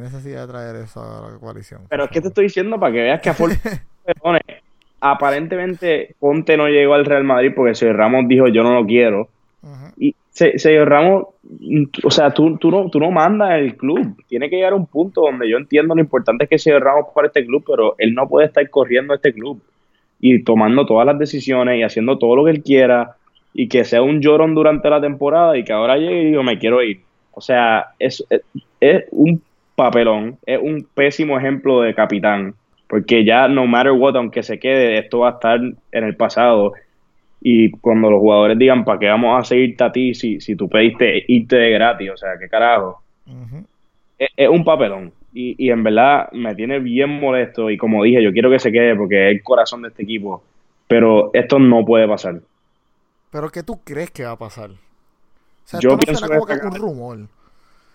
necesidad de traer eso a la coalición. Pero es que te estoy diciendo para que veas que a aparentemente Ponte no llegó al Real Madrid porque Sergio Ramos dijo yo no lo quiero. Y Sergio Ramos, o sea, tú, tú, no, tú no mandas el club. Tiene que llegar a un punto donde yo entiendo lo importante es que Sergio Ramos para este club, pero él no puede estar corriendo este club y tomando todas las decisiones y haciendo todo lo que él quiera y que sea un llorón durante la temporada y que ahora llegue y digo me quiero ir. O sea, es, es un papelón, es un pésimo ejemplo de capitán porque ya no matter what, aunque se quede, esto va a estar en el pasado. Y cuando los jugadores digan, ¿para qué vamos a seguirte a ti si, si tú pediste irte de gratis? O sea, ¿qué carajo? es, un papelón. Y, y en verdad me tiene bien molesto. Y como dije, yo quiero que se quede porque es el corazón de este equipo. Pero esto no puede pasar. ¿Pero qué tú crees que va a pasar? sea, Yo esto no pienso suena como que- que un rumor.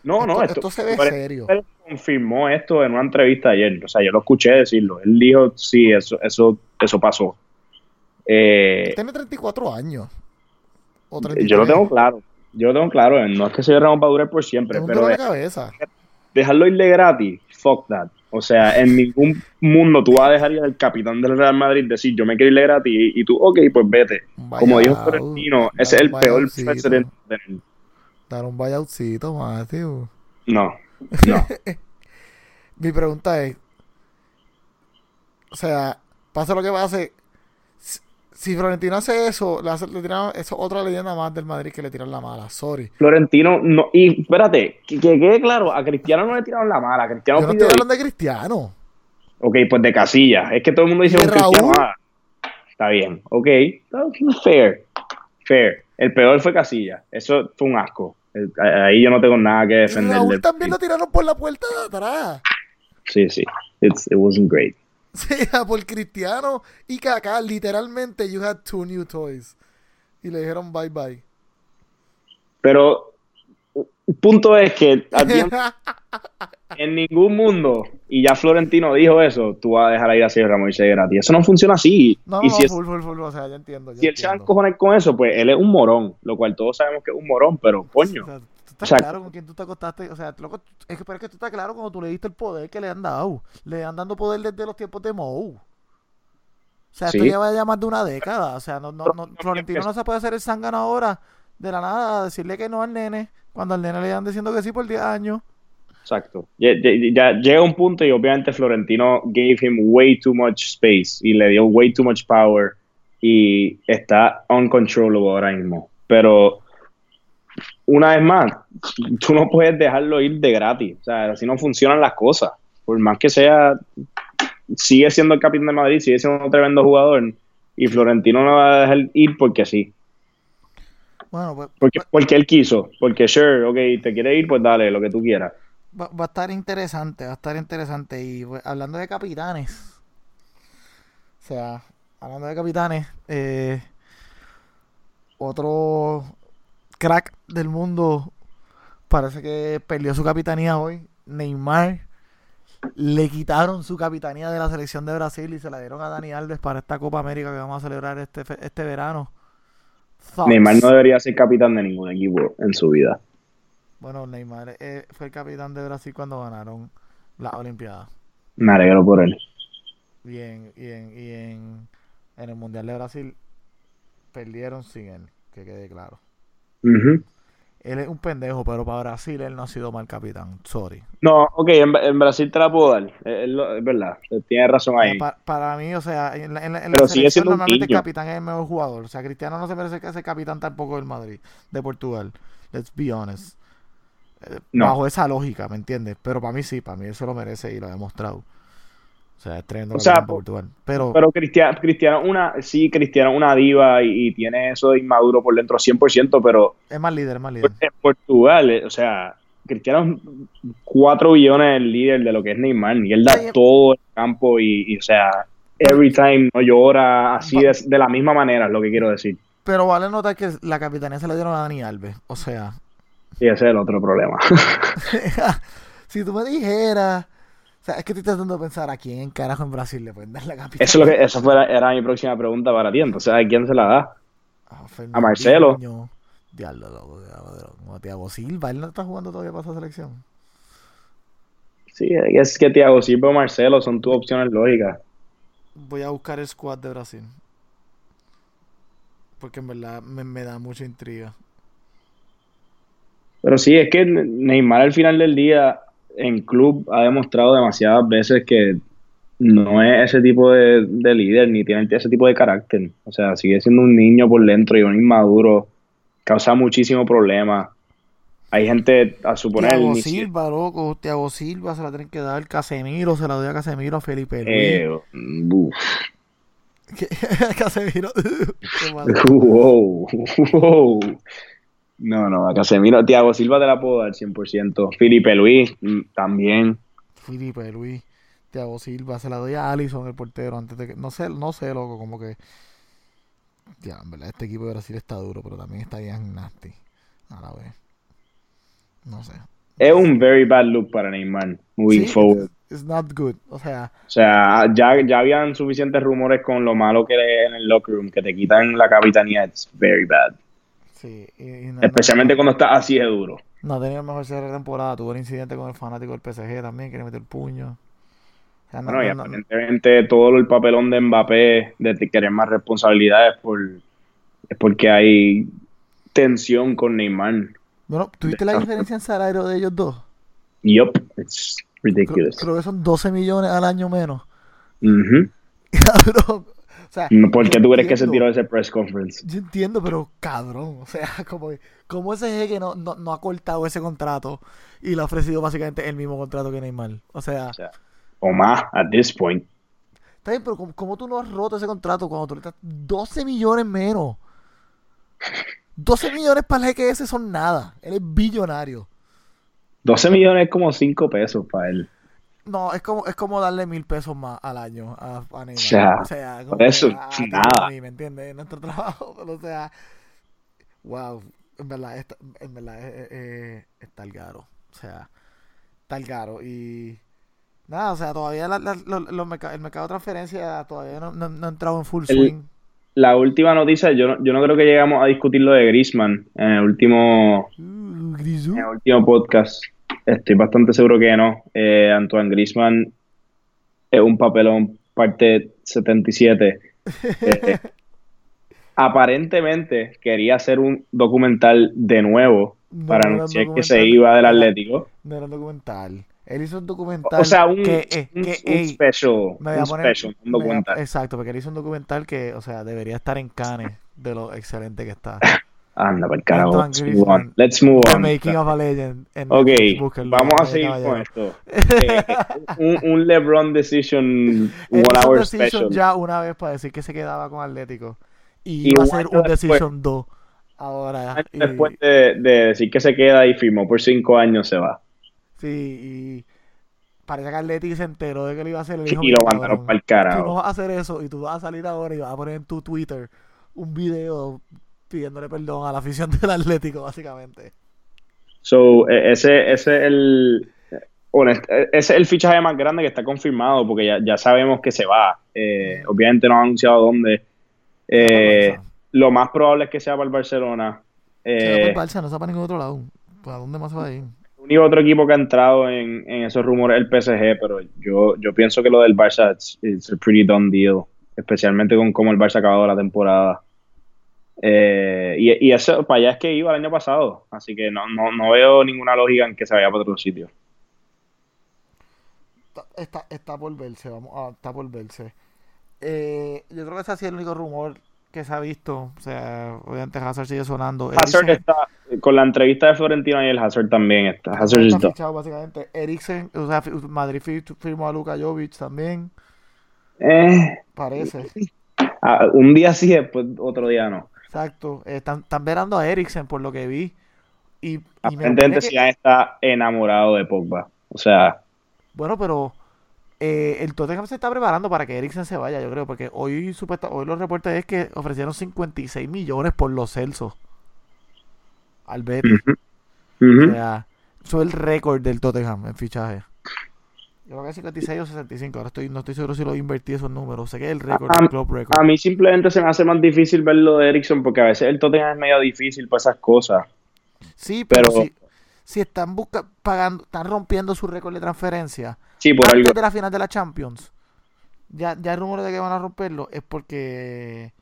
No, no, esto, esto se ve serio. Él confirmó esto en una entrevista ayer. O sea, yo lo escuché decirlo. Él dijo, sí, eso, eso, eso pasó. Eh, Tiene 34 años. O yo 33. lo tengo claro. Yo lo tengo claro. No es que se Ramos va a durar por siempre, pero de- de cabeza. dejarlo ir de gratis, fuck that. O sea, en ningún mundo tú vas a dejar ir al capitán del Real Madrid decir, yo me quiero ir gratis y, y tú, ok, pues vete. Como dijo Florentino, ese es el peor precedente. Dar un buyoutcito, Matthew. No, no. Mi pregunta es, o sea, pase lo que pase, si, Florentino hace eso, le, hace, le tiran, eso es otra leyenda más del Madrid que le tiran la mala, sorry. Florentino, no. Y espérate, que, que quede claro, a Cristiano no le tiraron la mala. a Cristiano Yo no estoy hablando de Cristiano. Ok, pues de casilla. Es que todo el mundo dice ¿De un Cristiano. Está bien, ok. Fair, fair. El peor fue Casilla. Eso fue un asco. El- Ahí yo no tengo nada que defender. Raúl también lo tiraron por la puerta de atrás. Sí, sí. It's- it wasn't great. Sea, por Cristiano y Kaká, literalmente, you had two new toys. Y le dijeron bye bye. Pero el punto es que en ningún mundo, y ya Florentino dijo eso, tú vas a dejar ir a Sergio Ramos irse gratis. Eso no funciona así. No, y no, si, es- full, full, full, o sea, ya entiendo. ya si él se va a con eso, pues él es un morón, lo cual todos sabemos que es un morón, pero O coño. sea, tú estás O sea, claro con quién tú te acostaste. O sea, loco, es que, pero es que tú estás claro cuando tú le diste el poder que le han dado. Le han dando poder desde los tiempos de Mou. O sea, esto Sí. lleva ya más de una década. O sea, no, no, no, Florentino no se puede hacer el zángano ahora de la nada, a decirle que no al nene, cuando al nene le dan diciendo que sí por 10 años. Exacto. Ya, ya- ya llega un punto y obviamente Florentino gave him way too much space y le dio way too much power y está uncontrollable ahora mismo. Pero una vez más, tú no puedes dejarlo ir de gratis. O sea, así no funcionan las cosas. Por más que sea, sigue siendo el capitán de Madrid, sigue siendo un tremendo jugador y Florentino no va a dejar ir porque sí. Bueno, pues Porque, porque él quiso. Porque, sure, ok, te quiere ir, pues dale, lo que tú quieras. Va, va a estar interesante, va a estar interesante. Y pues, hablando de capitanes, o sea, hablando de capitanes, eh, otro crack del mundo parece que perdió su capitanía hoy. Neymar le quitaron su capitanía de la selección de Brasil y se la dieron a Dani Alves para esta Copa América que vamos a celebrar este, este verano. Thoughts. Neymar no debería ser capitán de ningún equipo en su vida. Bueno, Neymar eh, fue el capitán de Brasil cuando ganaron la Olimpiada. Me alegro por él. Y en, y en, y en, en el Mundial de Brasil perdieron sin él, que quede claro. Ujú. Él es un pendejo, pero para Brasil él no ha sido mal capitán. Sorry. No, ok, en, en Brasil te la puedo dar. Es, es verdad, tienes razón O sea, ahí. pa- para mí, o sea, en la, en la, en la Pero sigue selección siendo un normalmente el capitán es el mejor jugador. O sea, Cristiano no se merece que sea capitán tampoco del Madrid, de Portugal. Let's be honest. No. Bajo esa lógica, ¿me entiendes? Pero para mí sí, para mí se lo merece y lo ha demostrado. O sea, es tremendo O sea, Portugal. Pero, Pero Cristiano, Cristiano una, sí, Cristiano es una diva y, y tiene eso de inmaduro por dentro 100%, pero es más líder, es más líder. en Portugal, eh, o sea, Cristiano es 4 billones el líder de lo que es Neymar y él da todo el campo y, y, o sea, every time no llora así de, de la misma manera, es lo que quiero decir. Pero vale notar que la capitanía se la dieron a Dani Alves. O sea, Y ese es el otro problema. si tú me dijeras. O sea, es que estoy tratando de pensar a quién carajo en Brasil le pueden dar la capitanía. Eso, es lo que, eso fue la- era mi próxima pregunta para ti. Entonces, ¿a quién se la da? A, A Marcelo. Diablo, loco, diablo. Como Thiago Silva, él no está jugando todavía para esa selección. Sí, es que Thiago Silva o Marcelo son tus opciones lógicas. Voy a buscar el squad de Brasil. Porque en verdad me, me da mucha intriga. Pero sí, es que Neymar al final del día en club ha demostrado demasiadas veces que no es ese tipo de, de líder ni tiene ese tipo de carácter. O sea, sigue siendo un niño por dentro y un inmaduro. Causa muchísimo problema. Hay gente, a suponer, si- Silva, loco. Thiago Silva se la tienen que dar. Casemiro se la doy a Casemiro, a Felipe Luis. eh. Casemiro. Wow, wow. No, no, a Casemiro, Thiago Silva te la puedo dar 100%. Felipe Luis mm, también. Felipe Luis. Thiago Silva. Se la doy a Allison, el portero. Antes de que. No sé, no sé, loco. Como que. Ya, en verdad, este equipo de Brasil está duro, pero también está bien nasty. A la vez. No sé. Es un very bad look para Neymar moving Sí, forward. It's not good. O sea, O sea, ya, ya habían suficientes rumores con lo malo que es en el locker room, que te quitan la capitanía. It's very bad. Sí. y- y no- Especialmente no, cuando estás así de duro. no ha tenido el mejor cierre de temporada. Tuvo el incidente con el fanático del PSG también, que le metió el puño. O sea, no- Bueno, y aparentemente todo el papelón de Mbappé de querer más responsabilidades por, es porque hay tensión con Neymar. Bueno, ¿tuviste la diferencia en salario de ellos dos? Yup, it's ridiculous. creo que son 12 millones al año menos. Ujú. Cabrón. O sea, ¿Por qué tú crees que se tiró ese press conference? Yo entiendo, pero cabrón, o sea, como, como ese jeque no, no, no ha cortado ese contrato y le ha ofrecido básicamente el mismo contrato que Neymar. O sea, O sea, o más, at this point. está bien, pero ¿cómo, cómo tú no has roto ese contrato cuando tú le estás 12 millones menos? 12 millones para el jeque ese son nada. Él es billonario. 12 millones es como 5 pesos para él. No, es como, es como darle mil pesos más al año a, a Neymar. sea, o sea, por eso, ah, nada. ¿me entiendes? Es nuestro trabajo, pero o sea, wow, en verdad, está, en verdad eh, eh, está el caro. O sea, está el caro. Y nada, o sea, todavía la- la- los- los merca- el mercado de transferencia todavía no, no- no ha entrado en full El- swing. La última noticia, yo no, yo no creo que llegamos a discutir lo de Griezmann en el último, Uh, en el último podcast. Estoy bastante seguro que no. Eh, Antoine Griezmann es un papelón parte 77. Eh, aparentemente quería hacer un documental de nuevo No para anunciar que se iba del Atlético. No era un documental. Él hizo un documental. O sea, un, que, eh, un, que, un special, Me voy a un poner- special, un a- exacto, porque él hizo un documental que, o sea, debería estar en Cannes de lo excelente que está. Anda, para el carajo. Let's move on. Let's move on. Making of a Legend. En Ok, Netflix, vamos a seguir con esto. Eh, un, un LeBron Decision Él One un Hour Decision Special. ya una vez para decir que se quedaba con Atlético. Y Y iba a ser un después- Decision 2. Ahora. Y- Después de, de decir que se queda y firmó por cinco años, se va. sí, y parece que Atlético se enteró de que lo iba a hacer. le dijo, Y "Mira, lo mandaron para el Tú no carajo. vas a hacer eso y tú vas a salir ahora y vas a poner en tu Twitter un video pidiéndole perdón a la afición del Atlético, básicamente. So, eh, ese, ese es el. honest- eh, ese es el fichaje más grande que está confirmado porque ya, ya sabemos que se va. Eh, obviamente no han anunciado dónde. Eh, lo más probable es que sea para el Barcelona. Eh, por Barça, no va para ningún otro lado. ¿Para dónde más se va a ir? El único otro equipo que ha entrado en, en esos rumores es el PSG, pero yo, yo pienso que lo del Barça es pretty done deal, especialmente con cómo el Barça ha acabado la temporada. Eh, y, y eso para allá es que iba el año pasado, así que no, no, no veo ninguna lógica en que se vaya para otro sitio. Está, está, está por verse, vamos a, está por verse. Eh, yo creo que ese ha sido el único rumor que se ha visto. O sea, obviamente Hazard sigue sonando. Hazard Eriksen está, con la entrevista de Florentino y el Hazard también está. Hazard está está. fichado básicamente. Eriksen, o sea, Madrid fi- firmó a Luka Jovic también, Eh, parece. ah, un día sí, después otro día no. Exacto. Están, están verando a Eriksen por lo que vi. Y, y me Aparentemente parece que- está enamorado de Pogba. O sea, Bueno, pero eh, el Tottenham se está preparando para que Eriksen se vaya, yo creo, porque hoy supuesta, hoy los reportes es que ofrecieron 56 millones por los Celsos al Betis. O sea, eso es el récord del Tottenham en fichaje. Yo creo que es 56 o 65, ahora estoy, no estoy seguro si lo invertí esos números. Sé que es el récord del club record. A mí simplemente se me hace más difícil ver lo de Ericsson porque a veces el Tottenham es medio difícil para esas cosas. Sí, pero, pero- si, si están busca, pagando, están rompiendo su récord de transferencia Sí, por antes algo. de la final de la Champions, ya, ya hay rumores de que van a romperlo, es porque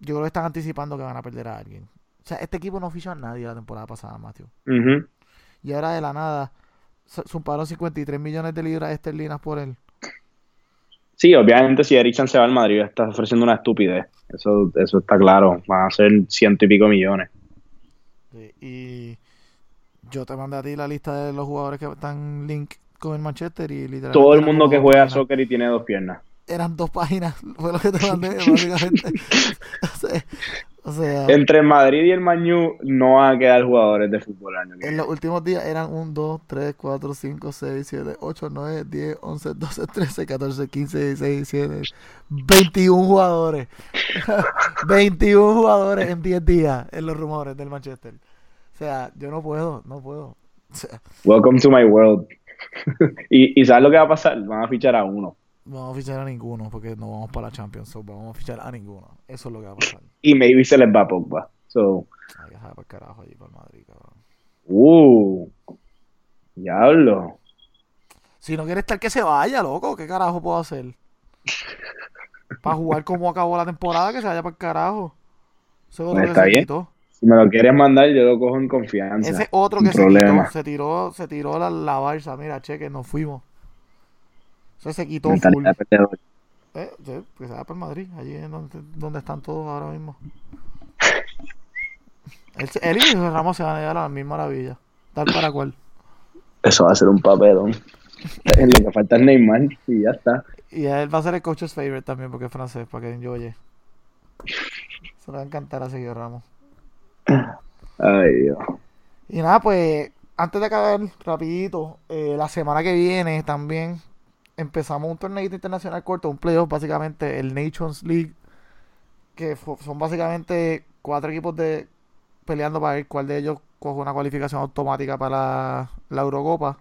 yo creo que están anticipando que van a perder a alguien. O sea, este equipo no fichó a nadie la temporada pasada, Matthew. Ujú. Y ahora de la nada, sumaron 53 millones de libras esterlinas por él. Sí, obviamente si Ericsson se va al Madrid está ofreciendo una estupidez. Eso, eso está claro. Van a ser ciento y pico millones. Sí, y yo te mandé a ti la lista de los jugadores que están link con el Manchester y literalmente Todo el mundo que juega páginas. soccer y tiene dos piernas. Eran dos páginas, fue lo que te mandé, básicamente. o sea, o sea, Entre Madrid y el Mañú no van a quedar jugadores de fútbol año en los últimos días eran 1, 2, 3, 4, 5, 6, 7, 8, 9, 10, 11, 12, 13, 14, 15, 16, 17, 21 jugadores. 21 jugadores en 10 días en los rumores del Manchester. O sea, yo no puedo, no puedo. Welcome to my world. y, ¿Y sabes lo que va a pasar? Van a fichar a uno. No vamos a fichar a ninguno porque no vamos para la Champions. So vamos a fichar a ninguno. Eso es lo que va a pasar. Y maybe se les va a Pogba. So. Ay, deja para carajo allí para Madrid, cabrón. Uh. Diablo. Si no quiere estar, que se vaya, loco. ¿Qué carajo puedo hacer? para jugar como acabó la temporada, que se vaya para el carajo. Eso es otro Pues que está se bien. quitó. Si me lo quieres mandar, yo lo cojo en confianza. Ese otro que se problema. quitó, se tiró, se tiró la, la balsa. Mira, cheque, nos fuimos. Ese se quitó full. Eh, sí, pues se va para Madrid, allí es donde, donde están todos ahora mismo. Él, él y Ramos se van a llegar a la misma maravilla. Tal para cual. Eso va a ser un papelón. Lo que falta es Neymar y ya está. Y él va a ser el coach's favorite también porque es francés, para que enjoye. Se le va a encantar a Sergio Ramos. Ay, Dios. Y nada, pues, antes de acabar, rapidito, eh, la semana que viene también empezamos un torneo internacional corto, un playoff, básicamente el Nations League, que son básicamente cuatro equipos de peleando para ver cuál de ellos coge una cualificación automática para la, Eurocopa.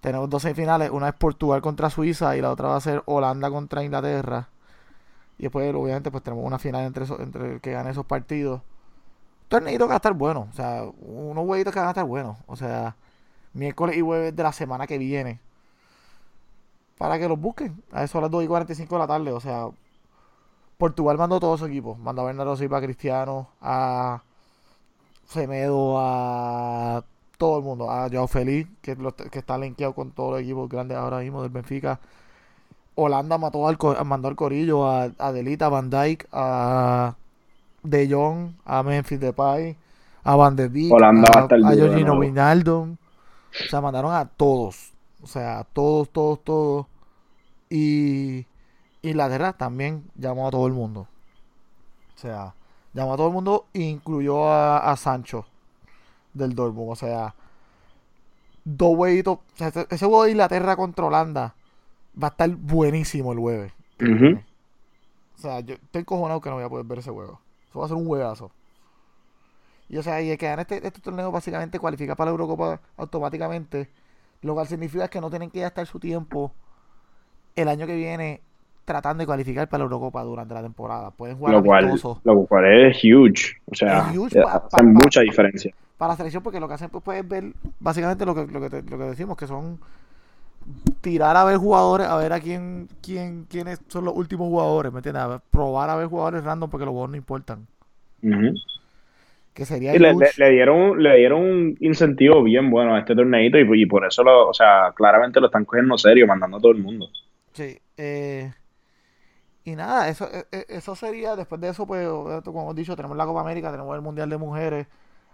Tenemos dos semifinales, una es Portugal contra Suiza y la otra va a ser Holanda contra Inglaterra. Y después, obviamente, pues tenemos una final entre, esos- entre el que gane esos partidos torneito que va a estar bueno. O sea, unos huevitos que van a estar buenos. O sea, miércoles y jueves de la semana que viene. Para que los busquen. A eso a las 2 y 45 de la tarde. O sea, Portugal mandó todo su equipo. Mandó a Bernardo Silva, a Cristiano, a Semedo, a todo el mundo. A Joao Feliz, que, lo- que está linkeado con todos los equipos grandes ahora mismo del Benfica. Holanda mató al, mandó al Corillo, a, a Delita, a Van Dijk, a De Jong, a Memphis Depay, a Van der Beek, Holanda a a, de Jorginho. Wijnaldum. O sea, mandaron a todos. O sea, todos, todos, todos. Y Inglaterra también llamó a todo el mundo. O sea, llamó a todo el mundo incluyó a, a Sancho del Dortmund. O sea, dos huevitos. O sea, ese juego de Inglaterra contra Holanda va a estar buenísimo el jueves. O sea, yo estoy cojonado que no voy a poder ver ese juego. Eso va a ser un juegazo. Y o sea, y el que gane este, este torneo básicamente cualifica para la Eurocopa automáticamente. Lo cual significa que no tienen que gastar su tiempo el año que viene tratando de cualificar para la Eurocopa durante la temporada. Pueden jugar Lo cual, amistosos lo cual es huge. O sea, Es huge eh, pa- hace pa- mucha diferencia. para la selección porque lo que hacen pues puedes ver básicamente lo que, lo que, te- lo que decimos que son tirar a ver jugadores a ver a quién, quién quiénes son los últimos jugadores ¿me entiendes? A ver, probar a ver jugadores random porque los jugadores no importan. Que sería Y le, le- le dieron, le dieron un incentivo bien bueno a este torneito y, y por eso, lo, o sea, claramente lo están cogiendo serio, mandando a todo el mundo. Sí, eh, y nada, eso, eh, eh, eso sería, después de eso, pues, como hemos dicho, tenemos la Copa América, tenemos el Mundial de Mujeres.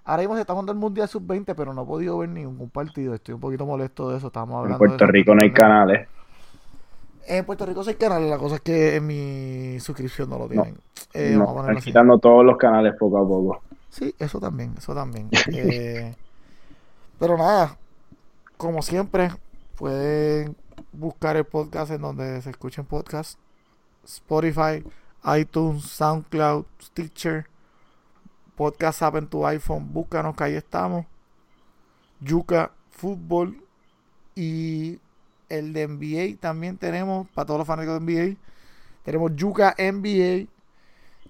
Ahora mismo se está jugando el Mundial Sub-20, pero no he podido ver ningún partido. Estoy un poquito molesto de eso, estábamos En hablando de Puerto Rico no hay canales. En Puerto Rico sí hay canales, la cosa es que en mi suscripción no lo tienen. Eh, No, están quitando todos los canales poco a poco. Sí, eso también, eso también. Eh, pero nada, como siempre, pueden buscar el podcast en donde se escuchen podcasts. Spotify, iTunes, SoundCloud, Stitcher, Podcast App en tu iPhone, búscanos que ahí estamos. Yuca Fútbol y el de NBA también tenemos, para todos los fanáticos de NBA. Tenemos Yuca NBA,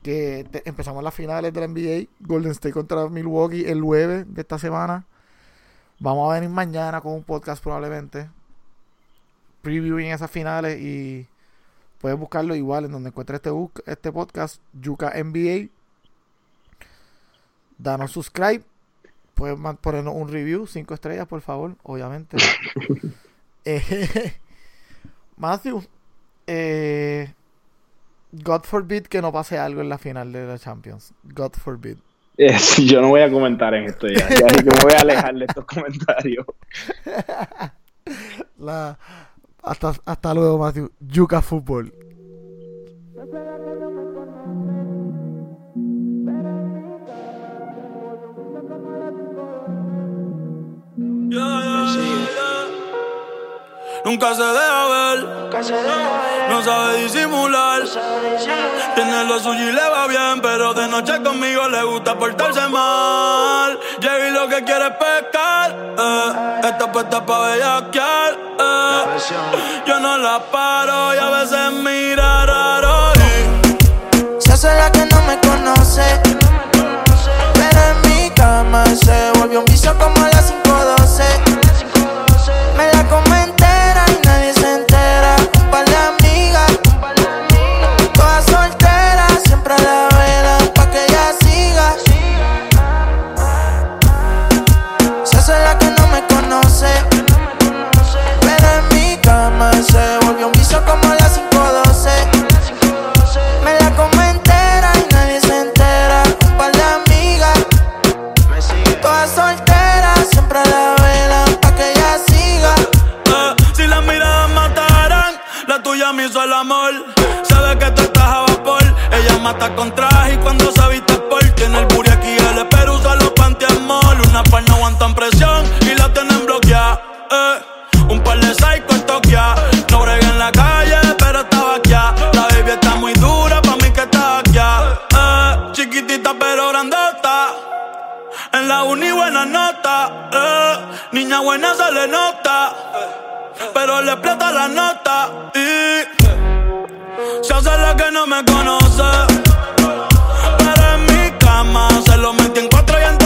que te- empezamos las finales de la NBA. Golden State contra Milwaukee el 9 de esta semana. Vamos a venir mañana con un podcast probablemente. Previewing esas finales y puedes buscarlo igual en donde encuentres este, este podcast, Yuka NBA. Danos subscribe. Puedes ponernos un review, 5 estrellas, por favor, obviamente. Eh, Matthew, eh, God forbid que no pase algo en la final de la Champions. God forbid. Eh, yo no voy a comentar en esto ya. Ya yo me voy a alejar de estos comentarios. La, hasta, hasta luego, Matthew. Yuca Fútbol. Yeah, yeah, yeah, yeah. Nunca se deja ver, no sabe disimular. Tiene lo suyo y le va bien, pero de noche conmigo le gusta portarse mal. Llega y lo que quiere es pescar. Eh. Está puesta pa' bellaquear. Eh. Yo no la paro y a veces mira raro. Se hace la que no me conoce. Pero en mi cama se volvió un vicio como a Mata con traje y cuando se viste por tiene el booty aquí el pero usa los panty mall. Una par no aguantan presión y la tienen bloqueada. Eh, un par de psycho en Tokia. No bregué en la calle, pero estaba aquí. La baby está muy dura, pa' mí que está aquí. Eh, chiquitita pero grandota. En la uni buena nota, eh. niña buena se le nota, pero le explota la nota y se hace la que no me conoce. Pero en mi cama se lo metí en cuatro y en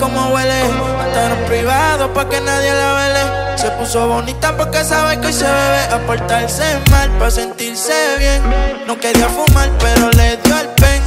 como huele. En privado pa' que nadie la vele. Se puso bonita porque sabe que hoy se bebe. A portarse mal pa' sentirse bien. No quería fumar, pero le dio el pen.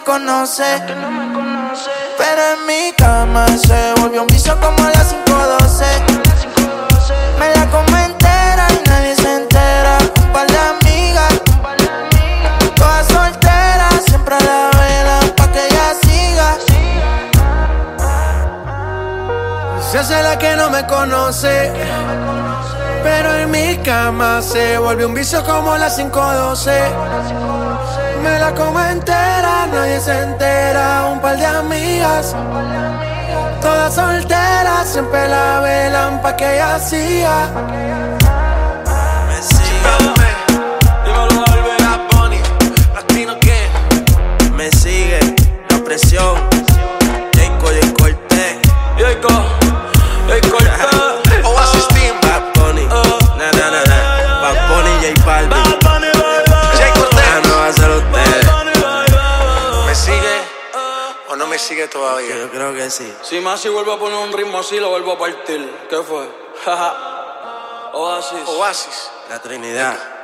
Me conoce. Pero en mi cama se volvió un vicio como a las 512. Me la como entera y nadie se entera. Un par de amigas, todas solteras, siempre a la vela pa' que ella siga. Se hace la que no me conoce. Pero en mi cama se vuelve un vicio como las 512. Me la como entera, nadie se entera. Un par de amigas, todas solteras, siempre la velan pa' que ella siga. Me sigue. Dímelo. Bad Bunny, latino que me sigue la presión. Yo creo que sí. Si más si vuelvo a poner un ritmo así, lo vuelvo a partir. ¿Qué fue? Oasis. Oasis. La Trinidad.